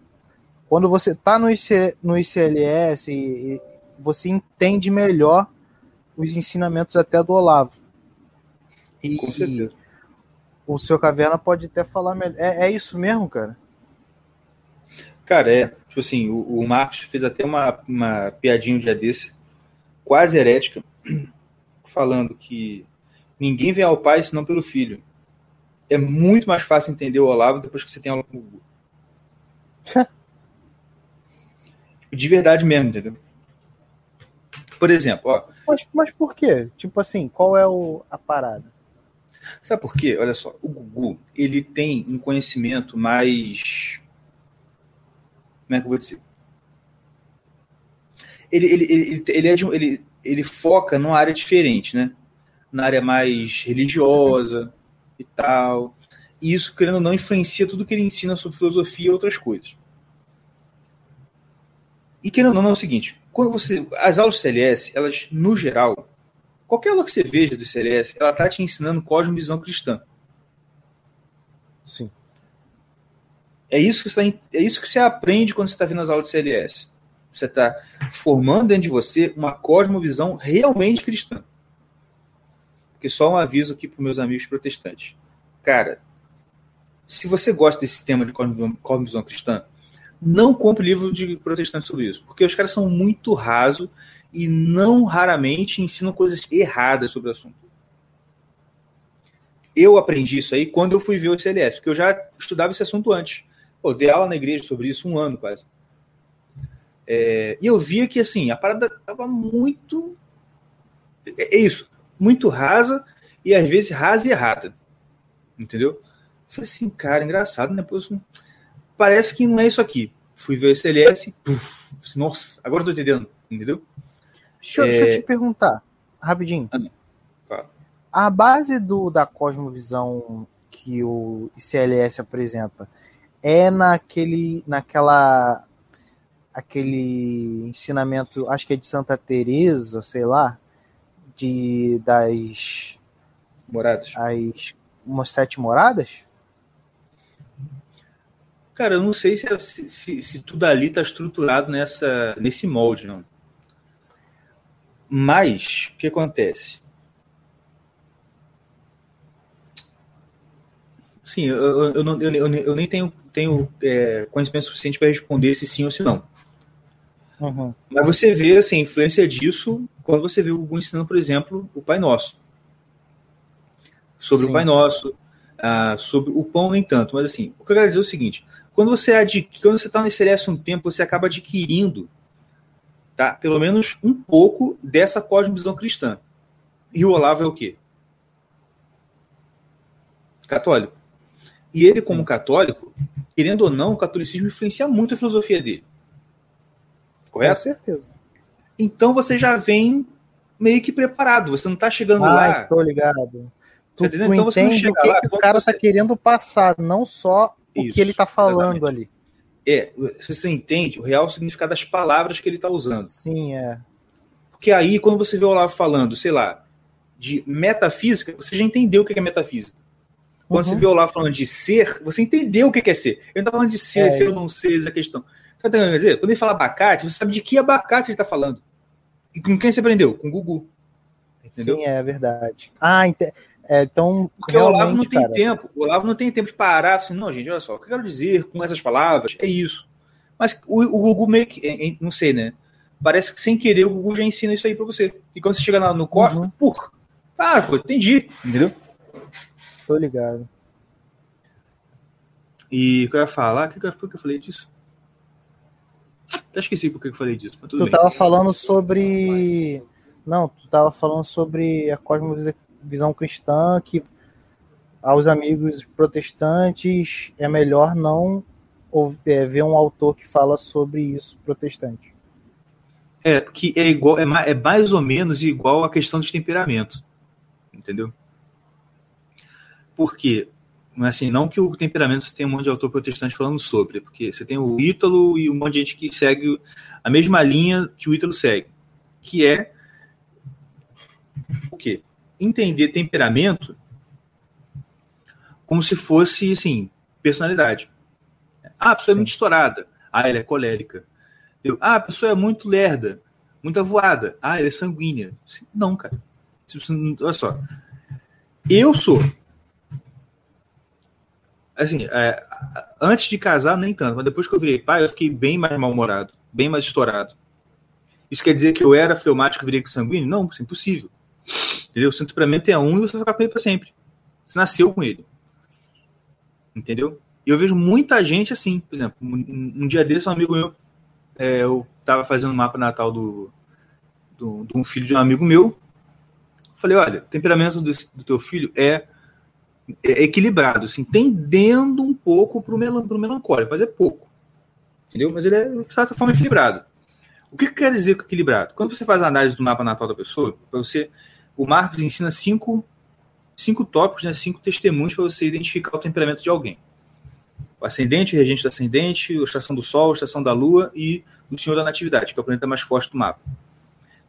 quando você tá no, IC, no ICLS, você entende melhor os ensinamentos até do Olavo. E, Com certeza. o seu Caverna pode até falar melhor. É, é isso mesmo, cara? Cara, é. Tipo assim, o, o Marcos fez até uma, uma piadinha um dia desse, quase herética, falando que ninguém vem ao pai senão pelo filho. É muito mais fácil entender o Olavo depois que você tem aula com o Hugo. De verdade mesmo, entendeu? Por exemplo, ó, Mas, mas por quê? Tipo assim, qual é o, a parada? Sabe por quê? Olha só, o Gugu, ele tem um conhecimento mais. Como é que eu vou dizer? Ele, ele, ele, ele, é de ele, ele foca numa área diferente, né? Na área mais religiosa e tal. E isso, querendo ou não, influencia tudo que ele ensina sobre filosofia e outras coisas. E querendo ou não, é o seguinte: quando você. As aulas CLS, elas, no geral, qualquer aula que você veja do CLS, ela tá te ensinando cosmovisão cristã. Sim. É isso que você, é isso que você aprende quando você está vendo as aulas de CLS. Você está formando dentro de você uma cosmovisão realmente cristã. Porque só um aviso aqui para meus amigos protestantes. Cara, se você gosta desse tema de cosmovisão, cristã, não compre livro de protestante sobre isso. Porque os caras são muito rasos e não raramente ensinam coisas erradas sobre o assunto. Eu aprendi isso aí quando eu fui ver o CLS, porque eu já estudava esse assunto antes. Pô, dei aula na igreja sobre isso um ano quase. É, e eu via que assim, a parada tava muito. É é isso, muito rasa e às vezes rasa e errada. Entendeu? Eu falei assim, cara, engraçado, né? Pô, isso- parece que não é isso aqui. Fui ver o CLS, puf, nossa, agora tô entendendo, entendeu? Deixa, eu- deixa eu te perguntar. rapidinho. Ah. A base do, da cosmovisão que o ICLS apresenta é naquele, naquela, aquele ensinamento, acho que é de Santa Teresa, sei lá, de das Morados. as umas sete moradas. Cara, eu não sei se, se, se, tudo ali está estruturado nessa, nesse molde, não. Mas, o que acontece? Sim, eu, eu, eu, eu nem tenho, tenho é, conhecimento suficiente para responder se sim ou se não. Uhum. Mas você vê assim, a influência disso quando você vê o Gugu ensinando, por exemplo, o Pai Nosso. Sobre Sim. o Pai Nosso, ah, sobre o pão, nem tanto. Mas assim, o que eu quero dizer é o seguinte: quando você adqui, quando você está no ICLS um tempo, você acaba adquirindo tá, pelo menos um pouco dessa cosmovisão cristã. E o Olavo é o quê? Católico. E ele, como católico, querendo ou não, o catolicismo influencia muito a filosofia dele. Com Correto? certeza. Então você já vem meio que preparado. Você não está chegando Ai, lá. tô ligado. Tu, Tá tu Então você não entende o chega que, lá, que o cara você- tá querendo passar, não só o Isso, que ele tá falando exatamente. ali. É, se você entende o real significado das palavras que ele está usando. Sim, é. Porque aí, quando você vê o Olavo falando, sei lá, de metafísica, você já entendeu o que é metafísica. Quando Uhum. você vê o Olavo falando de ser, você entendeu o que é ser. Ele não está falando de ser, É ser ou isso. não ser, essa questão. Entendendo o que quer dizer? Quando ele fala abacate, você sabe de que abacate ele está falando. E com quem você aprendeu? Com o Gugu. Entendeu? Sim, é verdade. Ah, ente- é, então, Porque o Olavo não tem cara, tempo. O Olavo não tem tempo de parar assim, não, gente, olha só, o que eu quero dizer com essas palavras é isso. Mas o, o Gugu meio que, não sei, né? Parece que sem querer o Gugu já ensina isso aí pra você. E quando você chega no cofre, Uhum. pur, ah, pô, entendi, entendeu? tô ligado. E o que eu ia falar, que que eu- por que eu falei disso? Até esqueci por que eu falei disso, Tu bem. tava falando sobre. Não, tu tava falando sobre a cosmovisão cristã, que aos amigos protestantes é melhor não é, ver um autor que fala sobre isso protestante. É, que é igual, é é mais ou menos igual a questão dos temperamentos. Entendeu? Por quê? Mas, Assim, não que o temperamento tenha um monte de autor protestante falando sobre, porque você tem o Ítalo e um monte de gente que segue a mesma linha que o Ítalo segue, que é o quê? Entender temperamento como se fosse, assim, personalidade. Ah, a pessoa é muito estourada. Ah, ela é colérica. Ah, a pessoa é muito lerda, muito avoada. Ah, ela é sanguínea. Não, cara. Tipo, Olha só. Eu sou. Assim, é, antes de casar, nem tanto, mas depois que eu virei pai, eu fiquei bem mais mal-humorado, bem mais estourado. Isso quer dizer que eu era fleumático e virei sanguíneo? Não, isso é impossível. Entendeu? O temperamento é um e você vai ficar com ele para sempre. Você nasceu com ele. Entendeu? E eu vejo muita gente assim, por exemplo, um, um dia desse, um amigo meu, é, eu tava fazendo um mapa natal do, do, de um filho de um amigo meu. Falei, olha, o temperamento do, teu filho é equilibrado, assim, tendendo um pouco pro, melan, pro melancólico, mas é pouco. Entendeu? Mas ele é, de certa forma, equilibrado. O que, que quer dizer com equilibrado? Quando você faz a análise do mapa natal da pessoa, para você, o Marcos ensina cinco, cinco tópicos, né, cinco testemunhos para você identificar o temperamento de alguém. O ascendente, o regente do ascendente, a estação do Sol, a estação da Lua e o Senhor da Natividade, que é o planeta mais forte do mapa.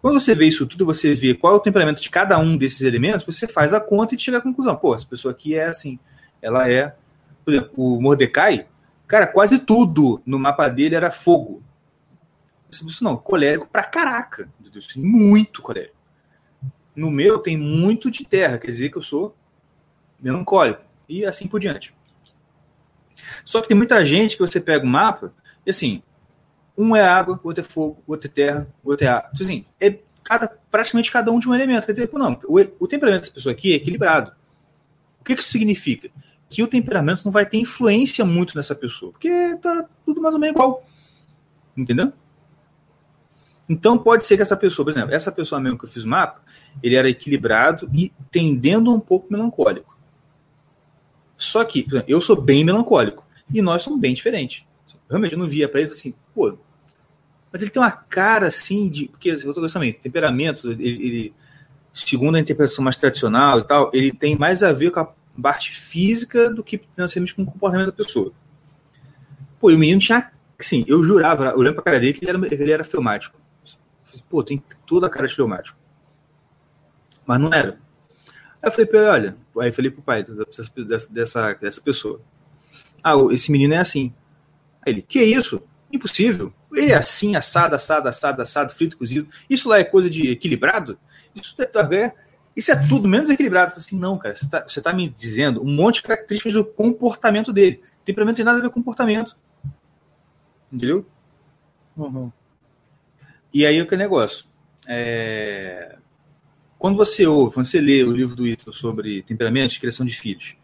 Quando você vê isso tudo, você vê qual é o temperamento de cada um desses elementos, você faz a conta e chega à conclusão. Pô, essa pessoa aqui é assim. Ela é. Por exemplo, o Mordecai, cara, quase tudo no mapa dele era fogo. Isso não, colérico pra caraca. Muito colérico. No meu tem muito de terra, quer dizer que eu sou melancólico. E assim por diante. Só que tem muita gente que você pega o mapa e assim, um é água, outro é fogo, outro é terra, outro é ar. Então, assim, é cada, praticamente cada um de um elemento. Quer dizer, não, o, o temperamento dessa pessoa aqui é equilibrado. O que, que isso significa? Que o temperamento não vai ter influência muito nessa pessoa, porque tá tudo mais ou menos igual. Entendeu? Então pode ser que essa pessoa, por exemplo, essa pessoa mesmo que eu fiz o mapa, ele era equilibrado e tendendo um pouco melancólico. Só que, exemplo, eu sou bem melancólico e nós somos bem diferentes. Realmente eu não via para ele assim, pô, mas ele tem uma cara assim de. Porque outra coisa também, temperamento, ele, ele segundo a interpretação mais tradicional e tal, ele tem mais a ver com a parte física do que necessariamente com o comportamento da pessoa. Pô, e o menino tinha. Sim, eu jurava, olhando pra cara dele, que ele era, ele era filmático. Pô, tem toda a cara de filmático. Mas não era. Aí eu falei pra ele, olha, aí eu falei pro pai dessa, dessa, dessa pessoa. Ah, esse menino é assim. Aí ele, que isso? Impossível. Ele é assim, assado, assado, assado, assado, frito, cozido. Isso lá é coisa de equilibrado? Isso é, isso é tudo menos equilibrado. Assim, não, cara, você tá, você tá me dizendo um monte de características do comportamento dele. Temperamento tem nada a ver com comportamento. Entendeu? Uhum. E aí o que é negócio? É... Quando você ouve, quando você lê o livro do Ítalo sobre temperamento e criação de filhos,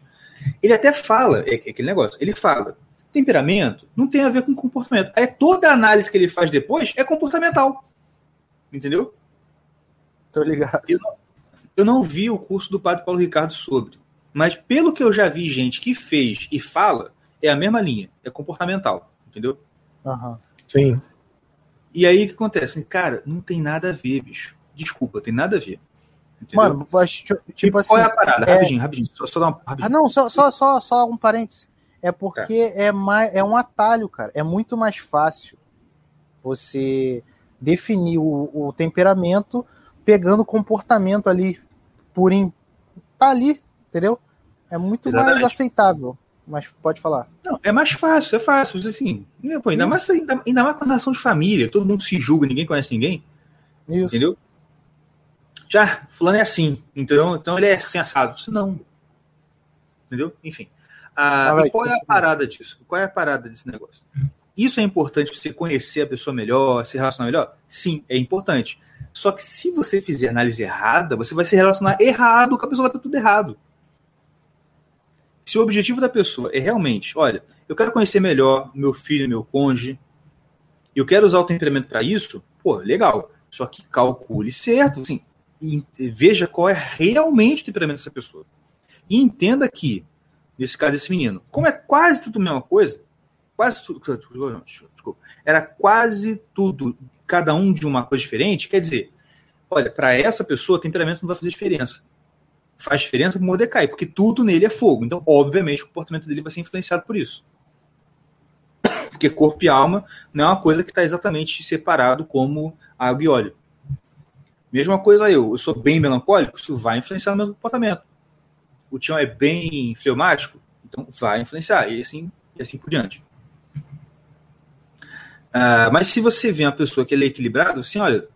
ele até fala, é, é aquele negócio, ele fala, temperamento não tem a ver com comportamento. Aí toda a análise que ele faz depois é comportamental. Entendeu? Tô ligado. Eu não, eu não vi o curso do Padre Paulo Ricardo sobre, mas pelo que eu já vi gente que fez e fala, é a mesma linha, é comportamental, entendeu? Uhum. Sim. E aí o que acontece? Cara, não tem nada a ver, bicho. Desculpa, tem nada a ver. Entendeu? Mano, mas, tipo, tipo assim. Qual é a parada? é- Rapidinho, rapidinho. Só, só dar uma, rapidinho. Ah, não, só, só, só, só um parênteses. É porque é, mais, é um atalho, cara. É muito mais fácil você definir o, o temperamento pegando o comportamento ali por em, tá ali, entendeu? É muito mais Exatamente. aceitável. Mas pode falar. Não, é mais fácil, é fácil. Assim, né, pô, ainda, mais, ainda, ainda mais com relação de família, todo mundo se julga, ninguém conhece ninguém, Isso. entendeu? Já, fulano é assim, então, então ele é assim assado. Não. Entendeu? Enfim. Ah, Ah, qual é a parada disso? Qual é a parada desse negócio? Isso é importante pra você conhecer a pessoa melhor, se relacionar melhor? Sim, é importante. Só que se você fizer análise errada, você vai se relacionar errado com a pessoa, vai estar tudo errado. Se o objetivo da pessoa é realmente, olha, eu quero conhecer melhor meu filho, meu cônjuge, eu quero usar o temperamento para isso, pô, legal. Só que calcule certo, assim, e veja qual é realmente o temperamento dessa pessoa. E entenda que, nesse caso desse menino, como é quase tudo a mesma coisa, quase tudo, desculpa, era quase tudo, cada um de uma coisa diferente, quer dizer, olha, para essa pessoa, temperamento não vai fazer diferença. Faz diferença com Mordecai, porque tudo nele é fogo. Então, obviamente, o comportamento dele vai ser influenciado por isso. Porque corpo e alma não é uma coisa que está exatamente separado como água e óleo. Mesma coisa eu, eu sou bem melancólico, isso vai influenciar no meu comportamento. O Tião é bem fleumático, então vai influenciar, e assim, e assim por diante. Ah, mas se você vê uma pessoa que é equilibrado, assim, olha,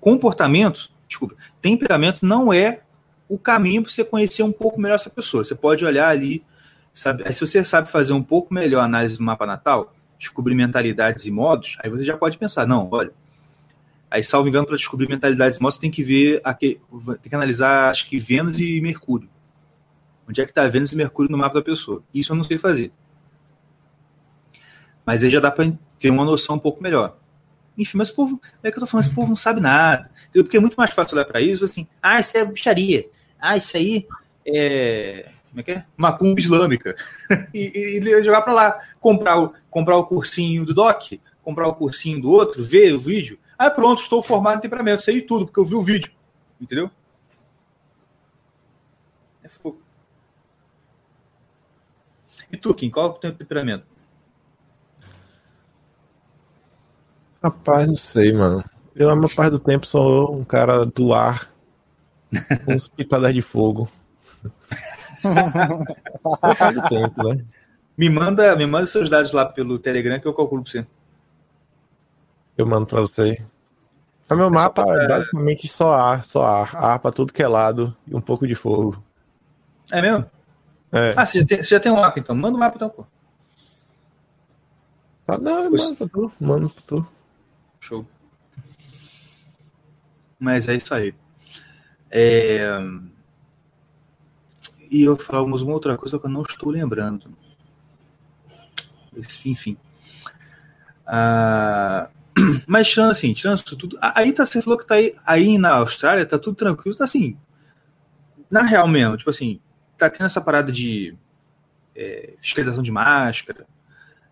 comportamento, desculpa, temperamento não é o caminho para você conhecer um pouco melhor essa pessoa. Você pode olhar ali, sabe, se você sabe fazer um pouco melhor a análise do mapa natal, descobrir mentalidades e modos, aí você já pode pensar, não, olha, aí salvo engano para descobrir mentalidades modos, você tem que ver, tem que analisar, acho que Vênus e Mercúrio. Onde é que está Vênus e Mercúrio no mapa da pessoa? Isso eu não sei fazer. Mas aí já dá para ter uma noção um pouco melhor. Enfim, mas o povo, é que eu tô falando, esse povo não sabe nada. Porque é muito mais fácil olhar para isso assim, ah, isso é bicharia. Ah, isso aí é. Como é que é? Macumba islâmica. e, e- e jogar para lá. Comprar o, comprar o cursinho do Doc, comprar o cursinho do outro, ver o vídeo. Ah, pronto, estou formado em temperamento. Sei tudo, porque eu vi o vídeo. Entendeu? É fogo. E tu, Kim, qual é o teu temperamento? Rapaz, não sei, mano. Eu, a maior parte do tempo, sou um cara do ar com uns pitadas de fogo. A maior parte do tempo, né? Me manda, me manda seus dados lá pelo Telegram que eu calculo pra você. Eu mando pra você. O meu mapa é basicamente só ar, só ar. Ar pra tudo que é lado e um pouco de fogo. É mesmo? É. Ah, você já tem, você já tem um mapa então. Manda um mapa então, pô. Tá, não, eu mando pra tu, mando pra tu. Show. Mas é isso aí. É... E eu falamos uma outra coisa que eu não estou lembrando. Enfim. Ah, Mas tirando assim, tirando isso tudo. Aí tá, você falou que tá aí, aí na Austrália, tá tudo tranquilo, tá assim. Na real mesmo, tipo assim, tá tendo essa parada de é, fiscalização de máscara.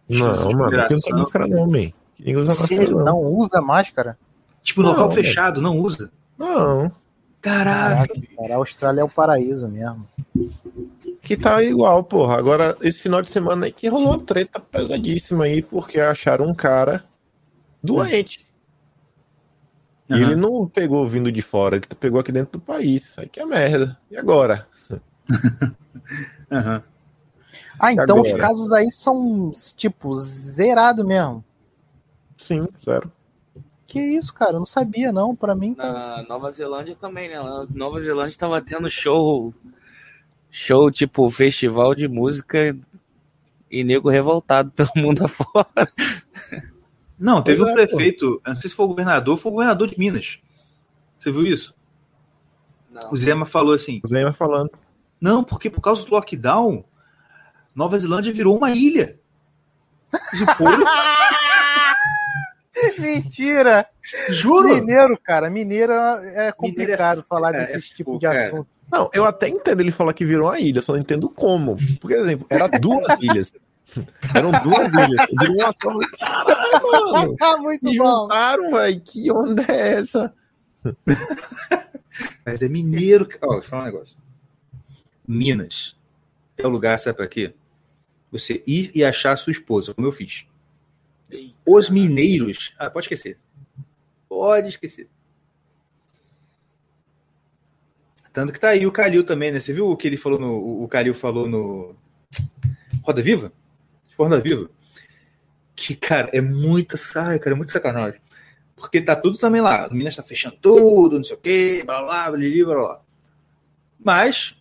fiscalização Não, de mano, que não sabe máscara não, man. Ninguém usa máscara Sério? não. Não usa máscara? Tipo, local Não, fechado, não usa. Não. Caraca. Caraca, cara, a Austrália é o paraíso mesmo. Que tá igual, porra. Agora, esse final de semana aí que rolou uma treta pesadíssima aí, porque acharam um cara doente. E Aham. ele não pegou vindo de fora, ele pegou aqui dentro do país. Aí que é merda. E agora? Aham. Ah, então os agora? casos aí são, tipo, zerado mesmo. Sim, zero. Que isso, cara? Eu não sabia, não. Pra mim tá. Na Nova Zelândia também, né? Nova Zelândia tava tendo show. Show tipo festival de música e nego revoltado pelo mundo afora. Não, teve Pois um é, prefeito, não sei se foi o governador, foi o governador de Minas. Você viu isso? Não. O Zema falou assim: O Zé vai falando. não, porque por causa do lockdown, Nova Zelândia virou uma ilha. Mas o povo- Mentira! Juro! Mineiro, cara. Mineiro é complicado falar é, desse é tipo de assunto. Não, eu até entendo ele falar que virou uma ilha, só não entendo como. Por exemplo, era duas ilhas. Eram duas ilhas. Virou uma só. Caralho, mano. Ah, muito bom. juntaram, velho. Que onda é essa? Mas é mineiro. Ó, deixa eu falar um negócio. Minas é o lugar, sabe pra quê? Você ir e achar a sua esposa, como eu fiz. Os mineiros. Ah, pode esquecer. Pode esquecer. Tanto que tá aí o Calil também, né? Você viu o que ele falou no. o- O Calil falou no. Roda Viva? Roda Viva. Que, cara, é muita. Ai, cara, é muito sacanagem. Porque tá tudo também lá. O Minas tá fechando tudo, não sei o quê, blá blá, blá, blá, blá, blá. Mas,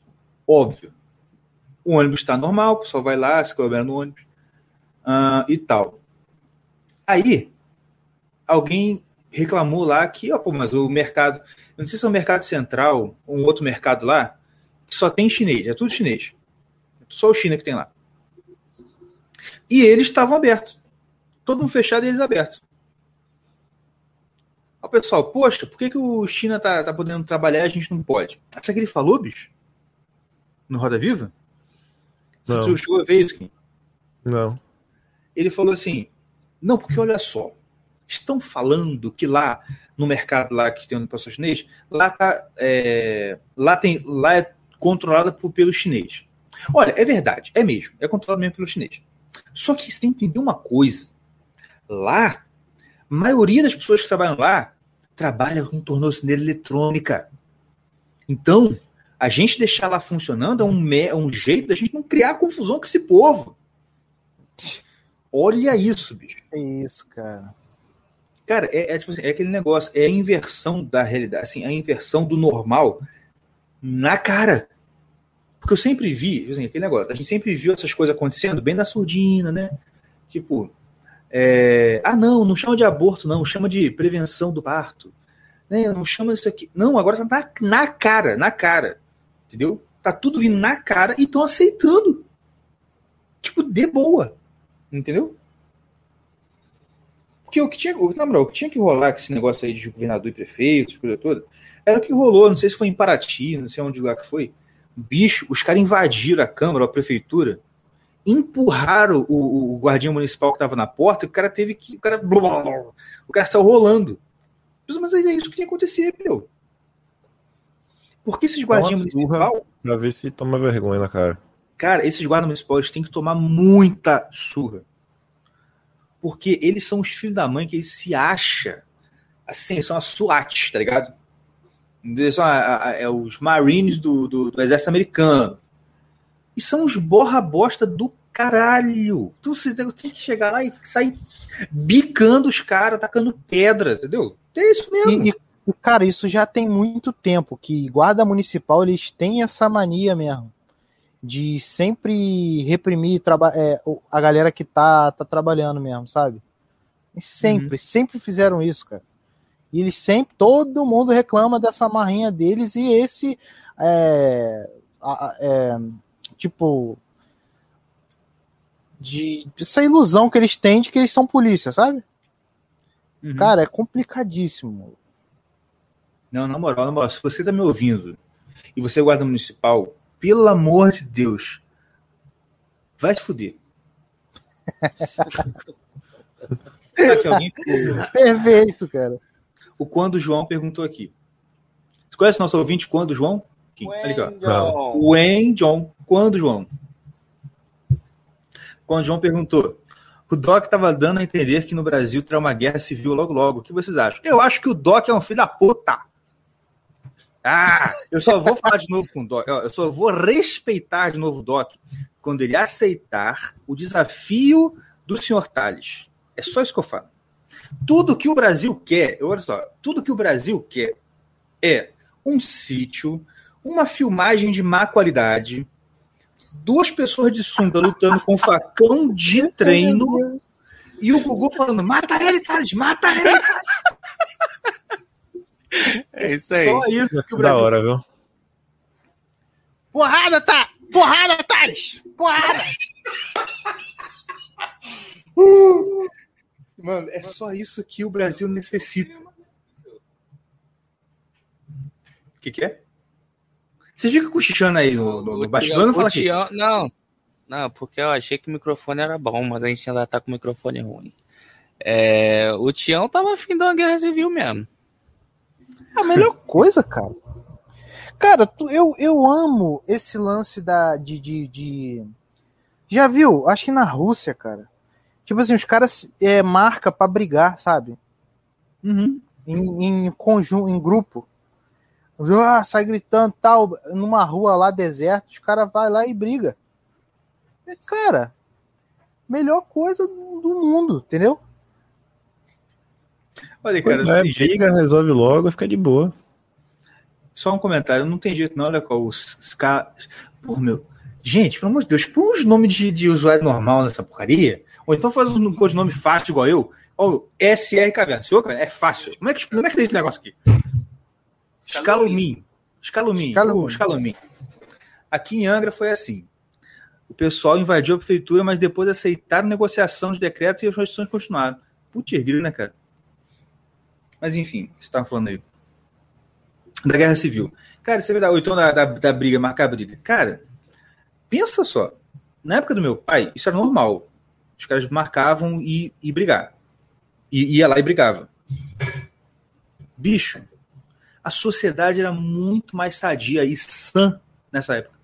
óbvio, o ônibus está normal, o pessoal vai lá, se couber no ônibus ah, e tal. Aí, alguém reclamou lá que, ó, pô, mas o mercado, eu não sei se é o mercado central um outro mercado lá, que só tem chinês, é tudo chinês. Só o China que tem lá. E eles estavam abertos. Todo mundo fechado e eles abertos. O pessoal, poxa, por que, que o China tá, tá podendo trabalhar e a gente não pode? Sabe o que ele falou, bicho? No Roda Viva? Se Não. tu chegou a ver isso, Kim? Não. ele falou assim: não, porque olha só, estão falando que lá no mercado lá que tem no pastor chinês, lá tá, é, lá tem, lá é controlada por, pelo chinês. Olha, é verdade, é mesmo, é controlado mesmo pelo chinês. Só que você tem que entender uma coisa: lá, a maioria das pessoas que trabalham lá trabalha com tornozeleira eletrônica. Então, a gente deixar lá funcionando é um, é um jeito da gente não criar confusão com esse povo. Olha isso, bicho. É isso, cara. Cara, é, é tipo assim, é aquele negócio, é a inversão da realidade, assim, a inversão do normal na cara. Porque eu sempre vi, assim, aquele negócio, a gente sempre viu essas coisas acontecendo bem na surdina, né? Tipo, é, ah, não, não chama de aborto, não, chama de prevenção do parto. Né? Não chama isso aqui. Não, agora tá na, na cara, na cara. Entendeu? Tá tudo vindo na cara e estão aceitando. Tipo, de boa. Entendeu? Porque o que tinha, na moral, o que tinha que rolar com esse negócio aí de governador e prefeito, coisa toda, era o que rolou, não sei se foi em Paraty, não sei onde lá que foi. Bicho, os caras invadiram a Câmara, a prefeitura, empurraram o, o guardião municipal que tava na porta, e o cara teve que. O cara, blá, blá, blá, o cara saiu rolando. Mas é isso que tinha que acontecer, meu. Porque esses guardiões municipal, Pra ver se toma vergonha na cara. cara, esses guardas municipais têm que tomar muita surra. Porque eles são os filhos da mãe que eles se acham. Assim, são a SWAT, tá ligado? São a- a- é os Marines do, do, do exército americano. E são os borra bosta do caralho. Tu você tem que chegar lá e sair bicando os caras, tacando pedra, entendeu? É isso mesmo. E, e, cara, isso já tem muito tempo que guarda municipal eles têm essa mania mesmo de sempre reprimir é, a galera que tá, tá trabalhando mesmo, sabe? E sempre, sempre fizeram isso, cara. E eles sempre, todo mundo reclama dessa marrinha deles e esse é, é, tipo de essa ilusão que eles têm de que eles são polícia, sabe? Uhum. Cara, é complicadíssimo. Não, na moral, na moral, se você tá me ouvindo e você é guarda municipal, pelo amor de Deus, vai te fuder. Aqui, alguém, Perfeito, cara. O quando o João perguntou aqui. Você conhece nosso ouvinte quando, João? Wendel. Wen John. Quando, João? Quando João perguntou. O Doc estava dando a entender que no Brasil terá uma guerra civil logo logo. O que vocês acham? Eu acho que o Doc é um filho da puta. Ah, eu só vou falar de novo com o Doc. Eu só vou respeitar de novo o Doc quando ele aceitar o desafio do senhor Tales. É só isso que eu falo. Tudo que o Brasil quer, olha só, tudo que o Brasil quer é um sítio, uma filmagem de má qualidade, duas pessoas de sunga lutando com facão de treino e o Gugu falando: mata ele, Thales, mata ele. É isso aí. Só isso que o Da Brasil hora, viu? Porrada, tá! Porrada, Thales! Porrada! Mano, é só isso que o Brasil necessita. O que, que é? Você fica cochichando aí no, no, no bastidor, não O fala aqui. Não, não, porque eu achei que o microfone era bom, mas a gente ainda tá com o microfone ruim. É, o Tião tava afim de uma guerra civil mesmo. É a melhor coisa, cara. Cara, tu- eu, eu amo esse lance da, de, de, de- Já viu? Acho que na Rússia, cara. Tipo assim, os caras é, marca pra brigar, sabe? Uhum. Em, em conjunto, em grupo. Ah, sai gritando tal, numa rua lá deserta, os caras vai lá e briga. Cara, melhor coisa do do mundo, entendeu? Olha, Pois cara, não é, tem jeito. briga, resolve logo, fica de boa. Só um comentário, não tem jeito não, olha qual os, os caras. Pô, meu. Gente, pelo amor de Deus, põe uns nomes de, de usuário normal nessa porcaria. Ou então faz um codinome fácil igual eu. Ó, SR Caverna. Senhor, cara, é fácil. Como é que, como é que tem esse negócio aqui? Escalumim. Escalumim. Escalumim. Uh, Escalumim. Aqui em Angra foi assim. O pessoal invadiu a prefeitura, mas depois aceitaram negociação de decreto e as restrições continuaram. Putz, grila, né, cara? Mas enfim, você estava falando aí. Da guerra civil. Cara, você vê da, ou então da, da, da briga, marcar a briga. Cara, pensa só. Na época do meu pai, isso era normal. Os caras marcavam e, e brigar. E ia lá e brigava. Bicho, a sociedade era muito mais sadia e sã nessa época.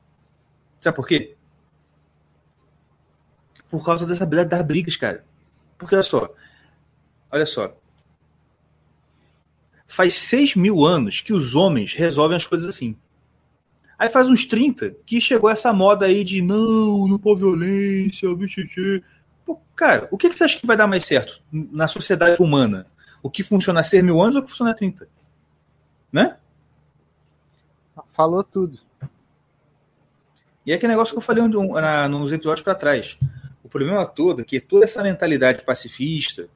Sabe por quê? Por causa dessa das brigas, cara. Porque olha só. Olha só. Faz 6 mil anos que os homens resolvem as coisas assim. Aí faz uns 30 que chegou essa moda aí de não, não pôr violência, bicho. Pô, cara, o que, que você acha que vai dar mais certo na sociedade humana? O que funciona há 6 mil anos ou o que funciona há 30? Né? Falou tudo. E é aquele negócio que eu falei um- na- nos episódios para trás. O problema todo é que toda essa mentalidade pacifista,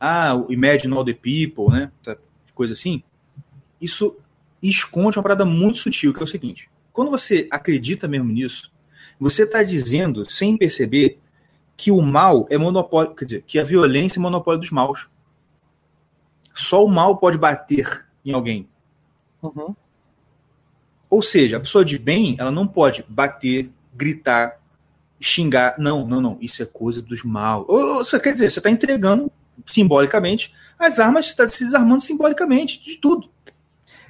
ah, o imagine all the people, né? Coisa assim, isso esconde uma parada muito sutil, que é o seguinte: quando você acredita mesmo nisso, você está dizendo, sem perceber, que o mal é monopólio, quer dizer, que a violência é monopólio dos maus. Só o mal pode bater em alguém. Uhum. Ou seja, a pessoa de bem, ela não pode bater, gritar, xingar. Não, não, não. Isso é coisa dos mal. Ou, você quer dizer, você está entregando simbolicamente as armas, você está se desarmando simbolicamente de tudo.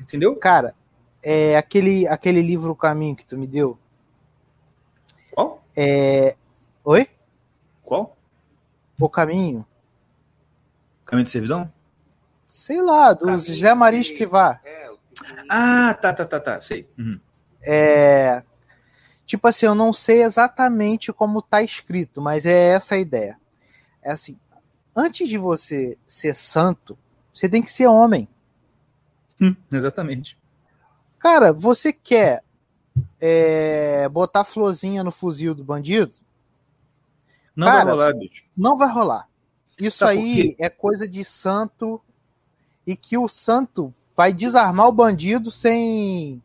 Entendeu? Cara, é aquele, aquele livro O Caminho que tu me deu. Qual? É... Oi? Qual? O Caminho? Caminho de servidão? Sei lá, do José Maria Escrivá. É, o Ah, tá, tá, tá, tá. Sei. Uhum. É. Tipo assim, eu não sei exatamente como tá escrito, mas é essa a ideia. É assim, antes de você ser santo, você tem que ser homem. Hum, exatamente. Cara, você quer é, botar florzinha no fuzil do bandido? Não Cara, vai rolar, bicho. Não vai rolar. Isso Sabe aí é coisa de santo e que o santo vai desarmar o bandido sem.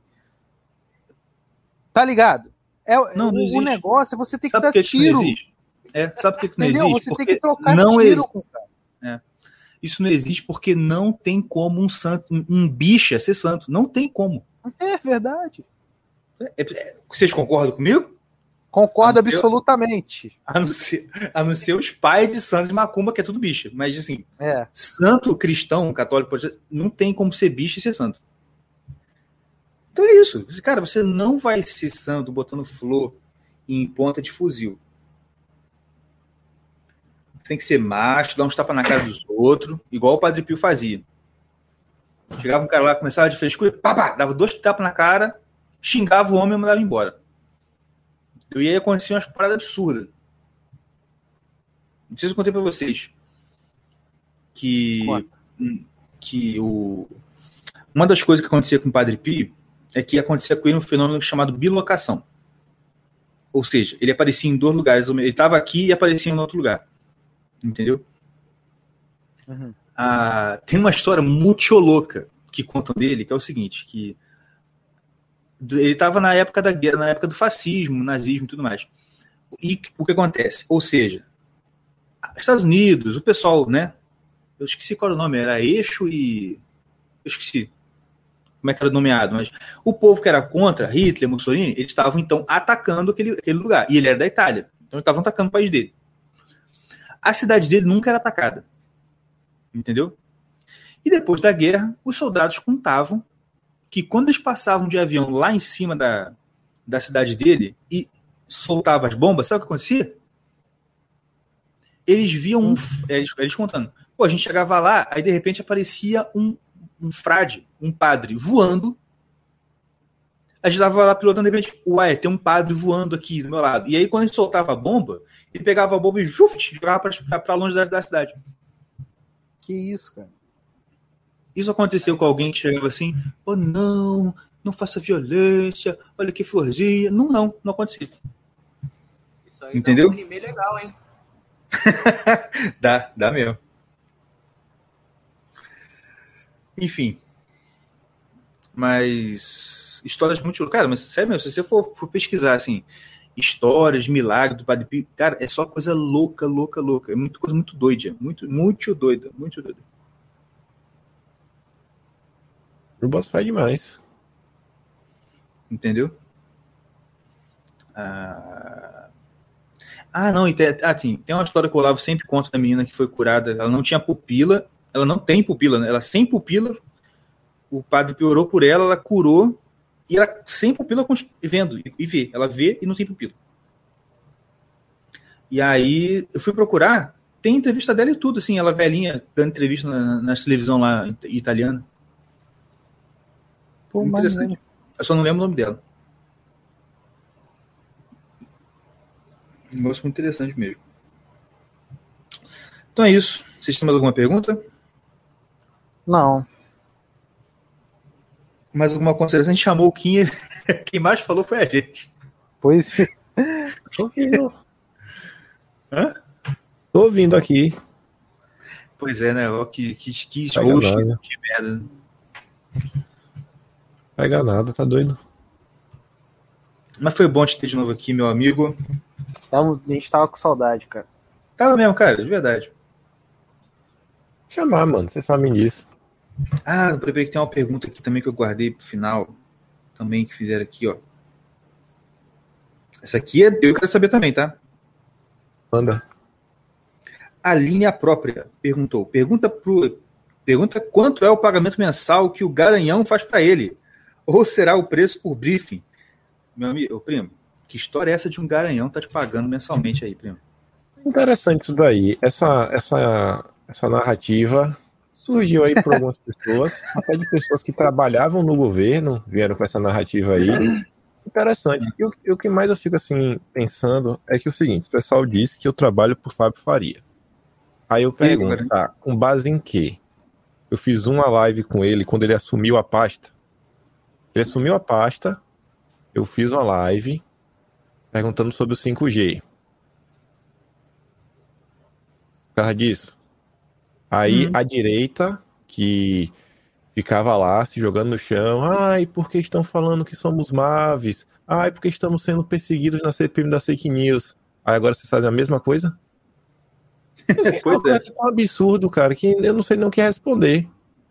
Tá ligado? É, Não, não o, negócio é você ter que dar que tiro. É, sabe por que que não Entendeu? existe? Você Porque tem que trocar não tiro com o cara. Isso não existe porque não tem como um santo, um, um bicha ser santo. Não tem como. É verdade. É- é- vocês concordam comigo? Concordo absolutamente. A não, ser, a não ser os pais de santo de macumba, que é tudo bicha. Mas, assim, É. santo cristão, católico, não tem como ser bicho e ser santo. Então é isso. Cara, você não vai ser santo botando flor em ponta de fuzil. Tem que ser macho, dar uns tapas na cara dos outros, igual o Padre Pio fazia. Chegava um cara lá, começava de frescura, pá, pá, dava dois tapas na cara, xingava o homem e mandava embora. E aí acontecia umas paradas absurdas. Não sei se eu contei pra vocês. Que, que o, uma das coisas que acontecia com o Padre Pio é que acontecia com ele um fenômeno chamado bilocação. Ou seja, ele aparecia em dois lugares. Ele estava aqui e aparecia em outro lugar. Entendeu? Uhum. Ah, tem uma história muito louca que contam dele, que é o seguinte, que ele estava na época da guerra, na época do fascismo, nazismo e tudo mais. E o que acontece? Ou seja, Estados Unidos, o pessoal, né? Eu esqueci qual era o nome, era Eixo e. Eu esqueci como é que era nomeado, mas o povo que era contra Hitler, Mussolini, eles estavam então atacando aquele, aquele lugar. E ele era da Itália. Então estavam atacando o país dele. A cidade dele nunca era atacada. Entendeu? E depois da guerra, os soldados contavam que quando eles passavam de avião lá em cima da, da cidade dele e soltavam as bombas, sabe o que acontecia? Eles viam um. Eles, eles contando. Pô, a gente chegava lá, aí de repente aparecia um, um frade, um padre voando. A gente tava lá pilotando, de repente, uai, tem um padre voando aqui do meu lado. E aí, quando a gente soltava a bomba, ele pegava a bomba e juft, jogava para longe da, da cidade. Que isso, cara? Isso aconteceu com alguém que chegava assim, oh não, não faça violência, olha que florzinha. Não, não, não aconteceu. Isso aí Entendeu? dá um anime legal, hein? dá, dá mesmo. Enfim. Mas. Histórias muito. Cara, mas sério mesmo, se você for, for pesquisar assim, histórias, milagres do Padre Pio, cara, é só coisa louca, louca, louca. É muita coisa muito doida. Muito, muito doida, muito doida. Eu boto fé demais. Entendeu? Ah, ah não, e tem, ah, sim, tem uma história que o Olavo sempre conta da menina que foi curada. Ela não tinha pupila, ela não tem pupila, né? Ela sem pupila, o padre piorou por ela, ela curou, e ela sem pupila vendo e vê. Ela vê e não tem pupila. E aí eu fui procurar, tem entrevista dela e tudo, assim, ela velhinha, dando entrevista na, na televisão lá italiana. Pô, Interessante. Eu só não lembro o nome dela. Um negócio muito interessante mesmo. Então é isso. Vocês têm mais alguma pergunta? Não. Mais alguma consideração? A gente chamou o Kim. Quem mais falou foi a gente. Pois é. Tô ouvindo. Hã? Tô ouvindo aqui. Pois é, né? Ó, que, que, que host nada. de merda. Pega nada, tá doido. Mas foi bom te ter de novo aqui, meu amigo. Tamo- A gente tava com saudade, cara. Tava mesmo, cara, de verdade. Chamar, mano, vocês sabem disso. Ah, lembrei que tem uma pergunta aqui também que eu guardei pro final. Também que fizeram aqui, ó. Essa aqui é. Eu quero saber também, tá? Manda. A linha própria perguntou. Pergunta pro. Pergunta quanto é o pagamento mensal que o Garanhão faz para ele. Ou será o preço por briefing? Meu amigo, primo, que história é essa de um Garanhão tá te pagando mensalmente aí, primo? Interessante isso daí. Essa, essa, essa narrativa surgiu aí por algumas pessoas, até de pessoas que trabalhavam no governo, vieram com essa narrativa aí. Interessante. E o, o que mais eu fico assim pensando é que é o seguinte: o pessoal disse que eu trabalho por Fábio Faria. Aí eu pergunto, tá, com base em quê? Eu fiz uma live com ele quando ele assumiu a pasta. Ele assumiu a pasta, eu fiz uma live perguntando sobre o 5G. Por causa disso. Aí Hum. a direita, que ficava lá se jogando no chão, ai, porque estão falando que somos maves? Ai, porque estamos sendo perseguidos na CPM das fake news. Aí agora vocês fazem a mesma coisa? Assim, Pois é. coisa tão absurdo, cara, que eu não sei não o que responder.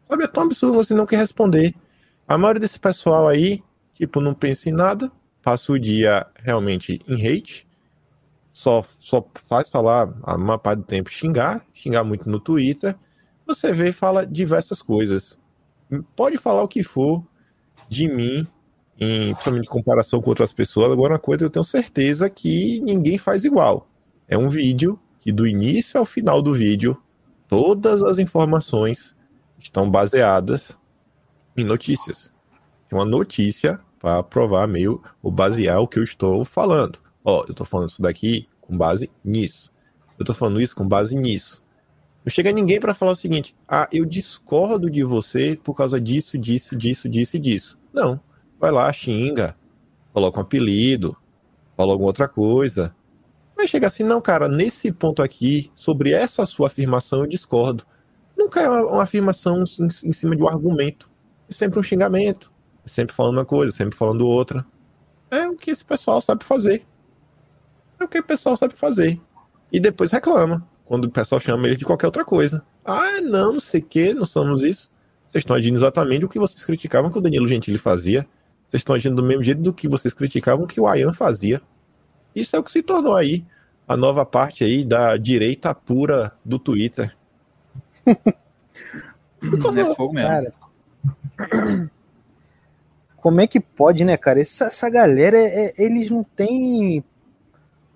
Sabe, é tão absurdo você não quer responder. A maioria desse pessoal aí, tipo, não pensa em nada, passa o dia realmente em hate, só, só faz falar a maior parte do tempo xingar, xingar muito no Twitter. Você vê e fala diversas coisas. Pode falar o que for de mim, em, principalmente em comparação com outras pessoas. Agora, uma coisa eu tenho certeza que ninguém faz igual. É um vídeo que do início ao final do vídeo, todas as informações estão baseadas em notícias. É uma notícia para provar meio ou basear o que eu estou falando. Ó, eu estou falando isso daqui com base nisso. Eu estou falando isso com base nisso. Não chega ninguém para falar o seguinte: ah, eu discordo de você por causa disso, disso, disso, disso e disso. Não. Vai lá, xinga, coloca um apelido, fala alguma outra coisa. Vai chegar assim, não, cara, nesse ponto aqui, sobre essa sua afirmação, eu discordo. Nunca é uma, afirmação em cima de um argumento. Sempre um xingamento. Sempre falando uma coisa, sempre falando outra. É o que esse pessoal sabe fazer. É o que o pessoal sabe fazer. E depois reclama quando o pessoal chama ele de qualquer outra coisa. Ah, não, não sei o que, não somos isso. Vocês estão agindo exatamente o que vocês criticavam que o Danilo Gentili fazia. Vocês estão agindo do mesmo jeito do que vocês criticavam que o Ayan fazia. Isso é o que se tornou aí a nova parte aí da direita pura do Twitter. é fogo mesmo. Cara, como é que pode, né, cara? Essa, essa galera, é, é, eles não têm.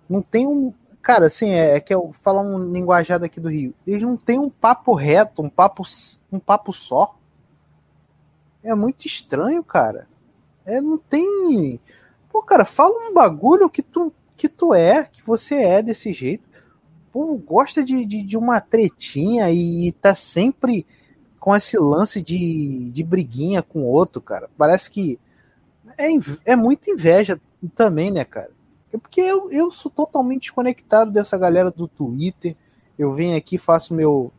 Não tem um. Cara, assim, é, é que eu falar um linguajado aqui do Rio. Eles não têm um papo reto, um papo, um papo só. É muito estranho, cara. É, não tem. Pô, cara, fala um bagulho que tu, que tu é, que você é desse jeito. O povo gosta de, de, de uma tretinha e, e tá sempre com esse lance de, de briguinha com outro, cara. Parece que é, é muita inveja também, né, cara? É porque eu, eu sou totalmente desconectado dessa galera do Twitter. Eu venho aqui, faço meu,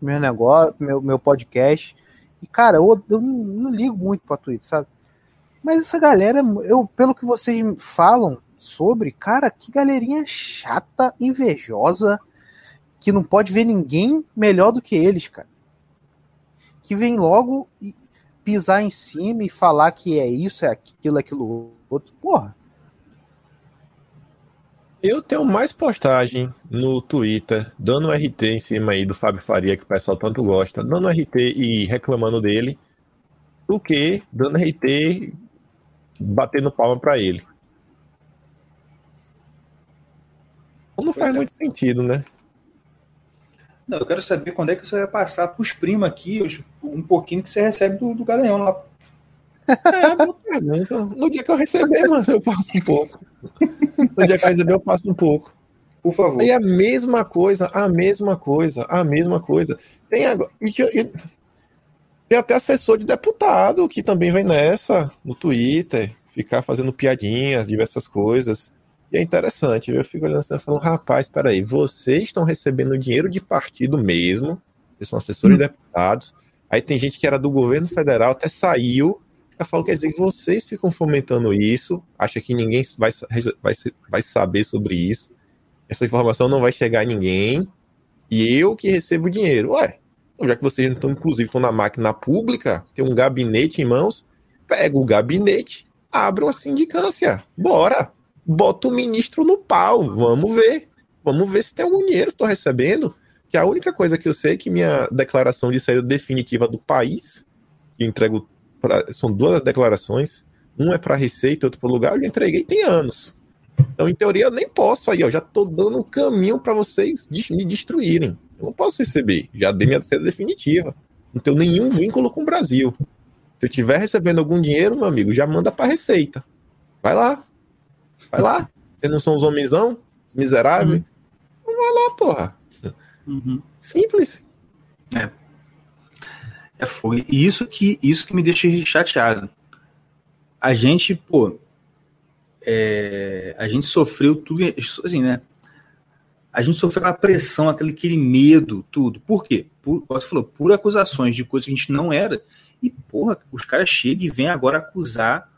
meu negócio, meu, meu podcast. E, cara, eu, eu não, não ligo muito pra Twitter, sabe? Mas essa galera, eu, pelo que vocês falam sobre, cara, que galerinha chata, invejosa, que não pode ver ninguém melhor do que eles, cara que vem logo pisar em cima e falar que é isso, é aquilo, é aquilo outro. Porra. Eu tenho mais postagem no Twitter dando RT em cima aí do Fábio Faria, que o pessoal tanto gosta, dando RT e reclamando dele, do que dando RT batendo palma para ele. Não faz é. muito sentido, né? Não, eu quero saber quando é que você vai passar para os primos aqui os, um pouquinho que você recebe do, do Garanhão lá. É, no dia que eu receber, mano, eu passo um pouco. No dia que eu receber, eu passo um pouco. Por favor. E a mesma coisa, a mesma coisa, a mesma coisa. Tem agora. Tem até assessor de deputado que também vem nessa no Twitter, ficar fazendo piadinhas, diversas coisas. E é interessante, eu fico olhando assim e falando, rapaz, peraí, vocês estão recebendo dinheiro de partido mesmo, vocês são assessores hum. deputados, aí tem gente que era do governo federal, até saiu, eu falo, quer dizer, vocês ficam fomentando isso, acha que ninguém vai, vai, vai saber sobre isso, essa informação não vai chegar a ninguém, e eu que recebo dinheiro. Ué, então já que vocês não estão, inclusive, estão na máquina pública, tem um gabinete em mãos, pega o gabinete, abre uma sindicância, bora! Bota o ministro no pau. Vamos ver. Vamos ver se tem algum dinheiro estou recebendo. Que a única coisa que eu sei é que minha declaração de saída definitiva do país, que entrego. Pra, são duas declarações. Um é para Receita, outro para o lugar. Eu entreguei tem anos. Então, em teoria, eu nem posso aí, ó. Já estou dando um caminho para vocês me destruírem. Eu não posso receber. Já dei minha saída definitiva. Não tenho nenhum vínculo com o Brasil. Se eu estiver recebendo algum dinheiro, meu amigo, já manda para Receita. Vai lá, Vai lá. Vocês não são os homenzão? Miserável? Uhum. Vai lá, porra. Uhum. Simples. É. É foi isso que isso que me deixa chateado. A gente, pô, é, a gente sofreu tudo assim, né? A gente sofreu aquela pressão, aquele, aquele medo, tudo. Por quê? Por, você falou, por acusações de coisas que a gente não era. E, porra, os caras chegam e vêm agora acusar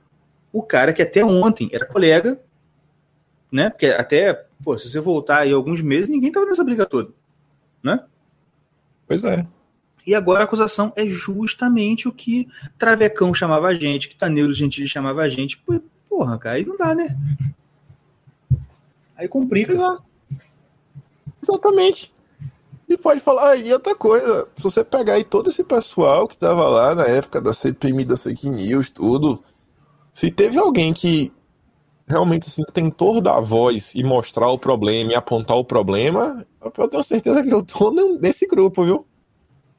o cara que até ontem era colega, né? Porque até, pô, se você voltar aí alguns meses, ninguém tava nessa briga toda, né? Pois é. E agora a acusação é justamente o que Travecão chamava a gente, que Taneiro Gentili chamava a gente. Porra, cara, aí não dá, né? Aí complica. Exato. Exatamente. E pode falar, aí outra coisa, se você pegar aí todo esse pessoal que tava lá na época da CPMI, da fake news, tudo, Se teve alguém que realmente assim, tentou dar voz e mostrar o problema e apontar o problema, eu tenho certeza que eu tô nesse grupo, viu?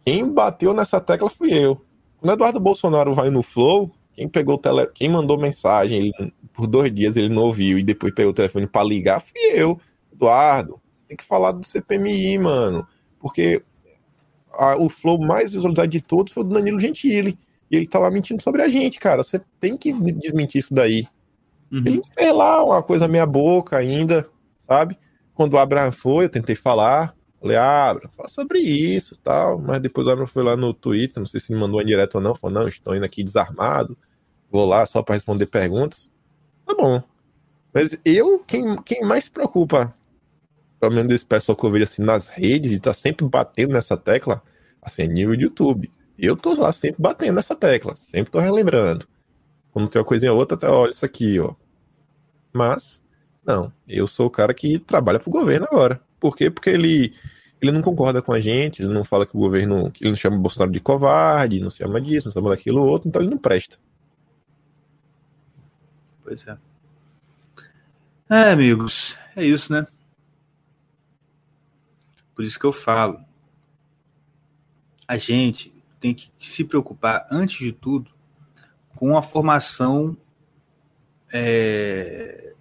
Quem bateu nessa tecla fui eu. Quando Eduardo Bolsonaro vai no Flow, quem pegou o tele... quem mandou mensagem, ele... por dois dias ele não ouviu e depois pegou o telefone para ligar, fui eu. Eduardo, você tem que falar do CPMI, mano. Porque a... o Flow mais visualizado de todos foi o do Danilo Gentili. E ele tava mentindo sobre a gente, cara. Você tem que desmentir isso daí. Uhum. Ele fez lá uma coisa meia boca ainda, sabe? Quando o Abraham foi, eu tentei falar. Falei, Abraham, fala sobre isso tal. Mas depois o Abraham foi lá no Twitter, não sei se me mandou em direto ou não. Falou, não, estou indo aqui desarmado. Vou lá só para responder perguntas. Tá bom. Mas eu, quem, quem mais se preocupa, pelo menos desse pessoal que eu vejo assim nas redes, e tá sempre batendo nessa tecla, assim, é nível de YouTube. Eu tô lá sempre batendo nessa tecla, sempre tô relembrando. Quando tem uma coisinha ou outra, até olha isso aqui, ó. Mas, não, eu sou o cara que trabalha pro governo agora. Por quê? Porque ele, ele não concorda com a gente, ele não fala que o governo. Ele não chama o Bolsonaro de covarde, não chama disso, não chama daquilo outro, então ele não presta. Pois é. É, amigos, é isso, né? Por isso que eu falo. A gente tem que se preocupar, antes de tudo, com a formação. É,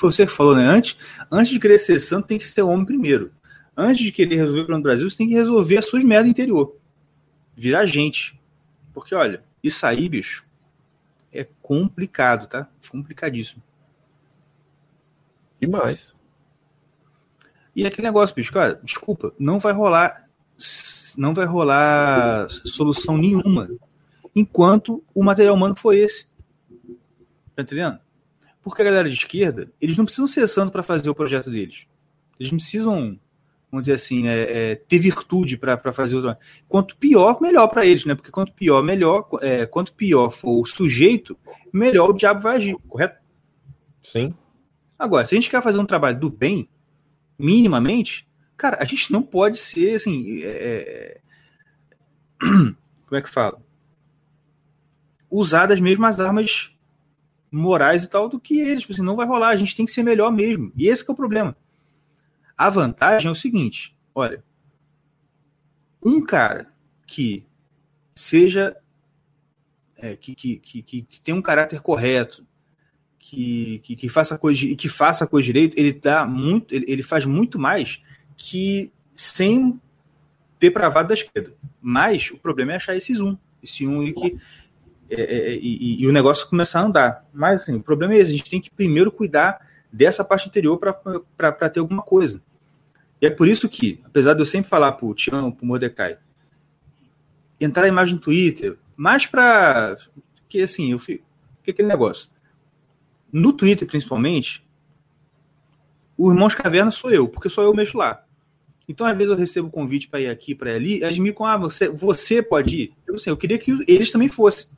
você falou, né? Antes, antes de querer ser santo, tem que ser homem primeiro. Antes de querer resolver o problema do Brasil, você tem que resolver as suas merdas interior. Virar gente. Porque, olha, isso aí, bicho, é complicado, tá? Complicadíssimo. Demais. E aquele negócio, bicho, cara, desculpa, não vai rolar. Não vai rolar solução nenhuma enquanto o material humano foi esse. Tá entendendo? Porque a galera de esquerda, eles não precisam ser santo para fazer o projeto deles. Eles não precisam, vamos dizer assim, é, é, ter virtude para fazer o trabalho. Quanto pior, melhor para eles, né? Porque quanto pior, melhor. É, quanto pior for o sujeito, melhor o diabo vai agir, correto? Sim. Agora, se a gente quer fazer um trabalho do bem, minimamente, cara, a gente não pode ser assim. É... Como é que fala? Usar as mesmas armas morais e tal do que eles. Tipo assim, não vai rolar, a gente tem que ser melhor mesmo. E esse é o problema. A vantagem é o seguinte: olha, um cara que seja. É, que, que, que, que tem um caráter correto, que, que, que, faça coisa e que faça a coisa direito, ele dá muito, ele, ele faz muito mais que sem ter pravado da esquerda. Mas o problema é achar esse um, esse um que é, é, e, e, o negócio começar a andar. Mas assim, o problema é esse, a gente tem que primeiro cuidar dessa parte interior para ter alguma coisa. E é por isso que, apesar de eu sempre falar para o Tião, para o Mordecai, entrar a imagem no Twitter, mais para que assim, eu fico, que aquele negócio no Twitter, principalmente, o Irmãos Caverna sou eu, porque só eu mexo lá. Então, às vezes, eu recebo convite para ir aqui, para ir ali, eles me ah, você, você pode ir? Eu, assim, eu queria que eles também fossem.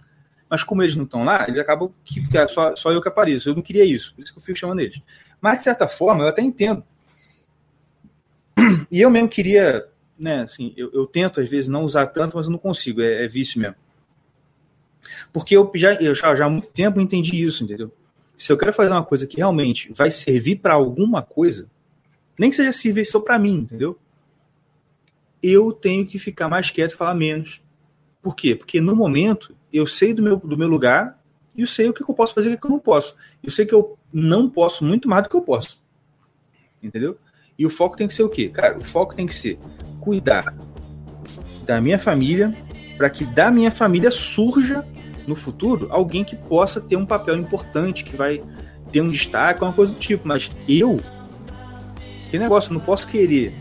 Mas como eles não estão lá, eles acabam que, é só, só eu que apareço. Eu não queria isso, por isso que eu fico chamando eles. Mas, de certa forma, eu até entendo. E eu mesmo queria, né, assim, eu, eu tento, às vezes, não usar tanto, mas eu não consigo, é, é vício mesmo. Porque eu já, eu já, já há muito tempo entendi isso, entendeu? se eu quero fazer uma coisa que realmente vai servir para alguma coisa, nem que seja servir só para mim, entendeu? Eu tenho que ficar mais quieto e falar menos. Por quê? Porque no momento eu sei do meu, do meu lugar e eu sei o que eu posso fazer e o que eu não posso. Eu sei que eu não posso muito mais do que eu posso. Entendeu? E o foco tem que ser o quê? Cara, o foco tem que ser cuidar da minha família para que da minha família surja no futuro alguém que possa ter um papel importante, que vai ter um destaque, uma coisa do tipo. Mas eu, que negócio, não posso querer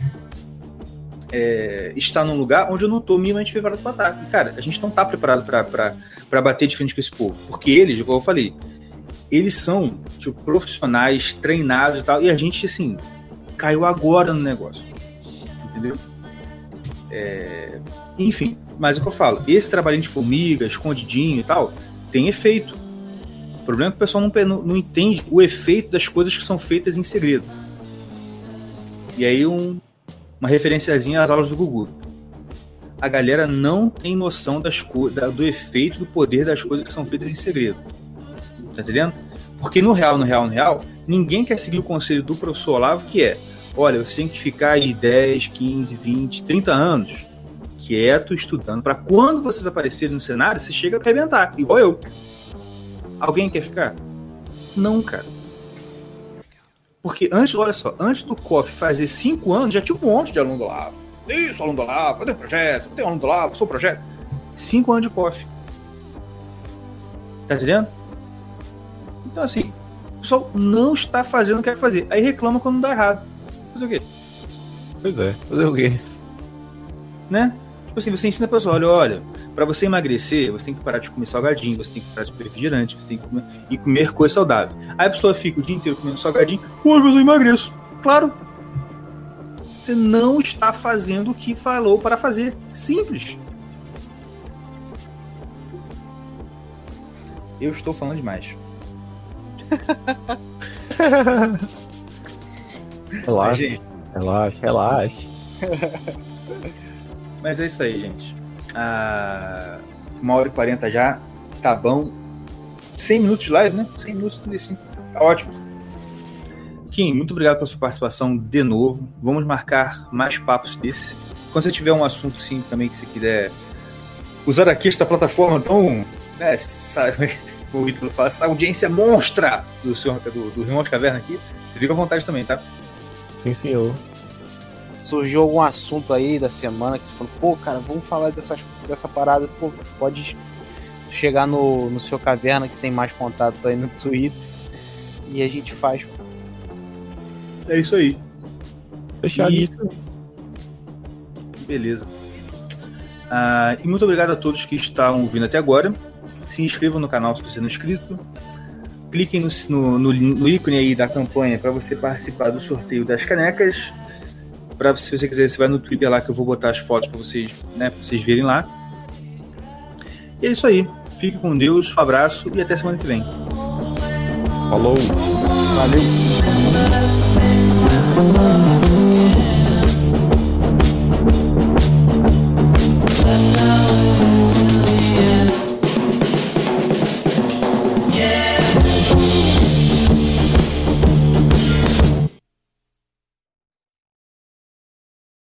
é, estar num lugar onde eu não estou minimamente preparado para ataque. Cara, a gente não está preparado para bater de frente com esse povo. Porque eles, como eu falei, eles são tipo, profissionais, treinados e tal, e a gente, assim, caiu agora no negócio. Entendeu? É, enfim, mas é o que eu falo, esse trabalhinho de formiga, escondidinho e tal, tem efeito. O problema é que o pessoal não, não entende o efeito das coisas que são feitas em segredo. E aí um, uma referenciazinha às aulas do Gugu. A galera não tem noção das da, do efeito, do poder das coisas que são feitas em segredo. Tá entendendo? Porque no real, no real, no real, ninguém quer seguir o conselho do professor Olavo, que é: olha, você tem que ficar aí 10, 15, 20, 30 anos quieto, estudando, para quando vocês aparecerem no cenário, você chega a arrebentar, igual eu. Alguém quer ficar? Não, cara. Porque antes, olha só, antes do COF fazer cinco anos, já tinha um monte de aluno do Olavo. Isso, aluno do Olavo, cadê o projeto? Tem aluno do Olavo, sou o projeto. Cinco anos de COF. Tá entendendo? Então, assim, o pessoal não está fazendo o que quer fazer. Aí reclama quando dá errado. Fazer o quê? Pois é, fazer o quê? Né? Tipo assim, você ensina a pessoa, olha, olha, para você emagrecer, você tem que parar de comer salgadinho, você tem que parar de comer refrigerante, você tem que comer, e comer coisa saudável. Aí a pessoa fica o dia inteiro comendo salgadinho, pô, mas eu emagreço. Claro. Você não está fazendo o que falou para fazer. Simples. Eu estou falando demais. Relaxa, relaxa, relaxa. Mas é isso aí, gente. Ah, uma hora e quarenta já. Tá bom. 100 minutos de live, né? 100 minutos, 35. Tá ótimo. Kim, muito obrigado pela sua participação de novo. Vamos marcar mais papos desses. Quando você tiver um assunto, sim, também que você quiser usar aqui esta plataforma tão. Né, sabe, o Ítalo fala, essa audiência monstra do, senhor, do, do Irmão de Caverna aqui. Você fica à vontade também, tá? Sim, senhor. Surgiu algum assunto aí da semana que você falou, pô, cara, vamos falar dessas, dessa parada, pô, pode chegar no, no seu caverna que tem mais contato aí no Twitter e a gente faz. É isso aí. Fechadíssimo. Beleza. Ah, e muito obrigado a todos que estão ouvindo até agora. Se inscrevam no canal se você não é inscrito. Cliquem no, no, no, no ícone aí da campanha para você participar do sorteio das canecas. Pra, se você quiser, você vai no Twitter lá que eu vou botar as fotos para vocês, né, pra vocês verem lá. E é isso aí. Fique com Deus, um abraço e até semana que vem. Falou! Valeu!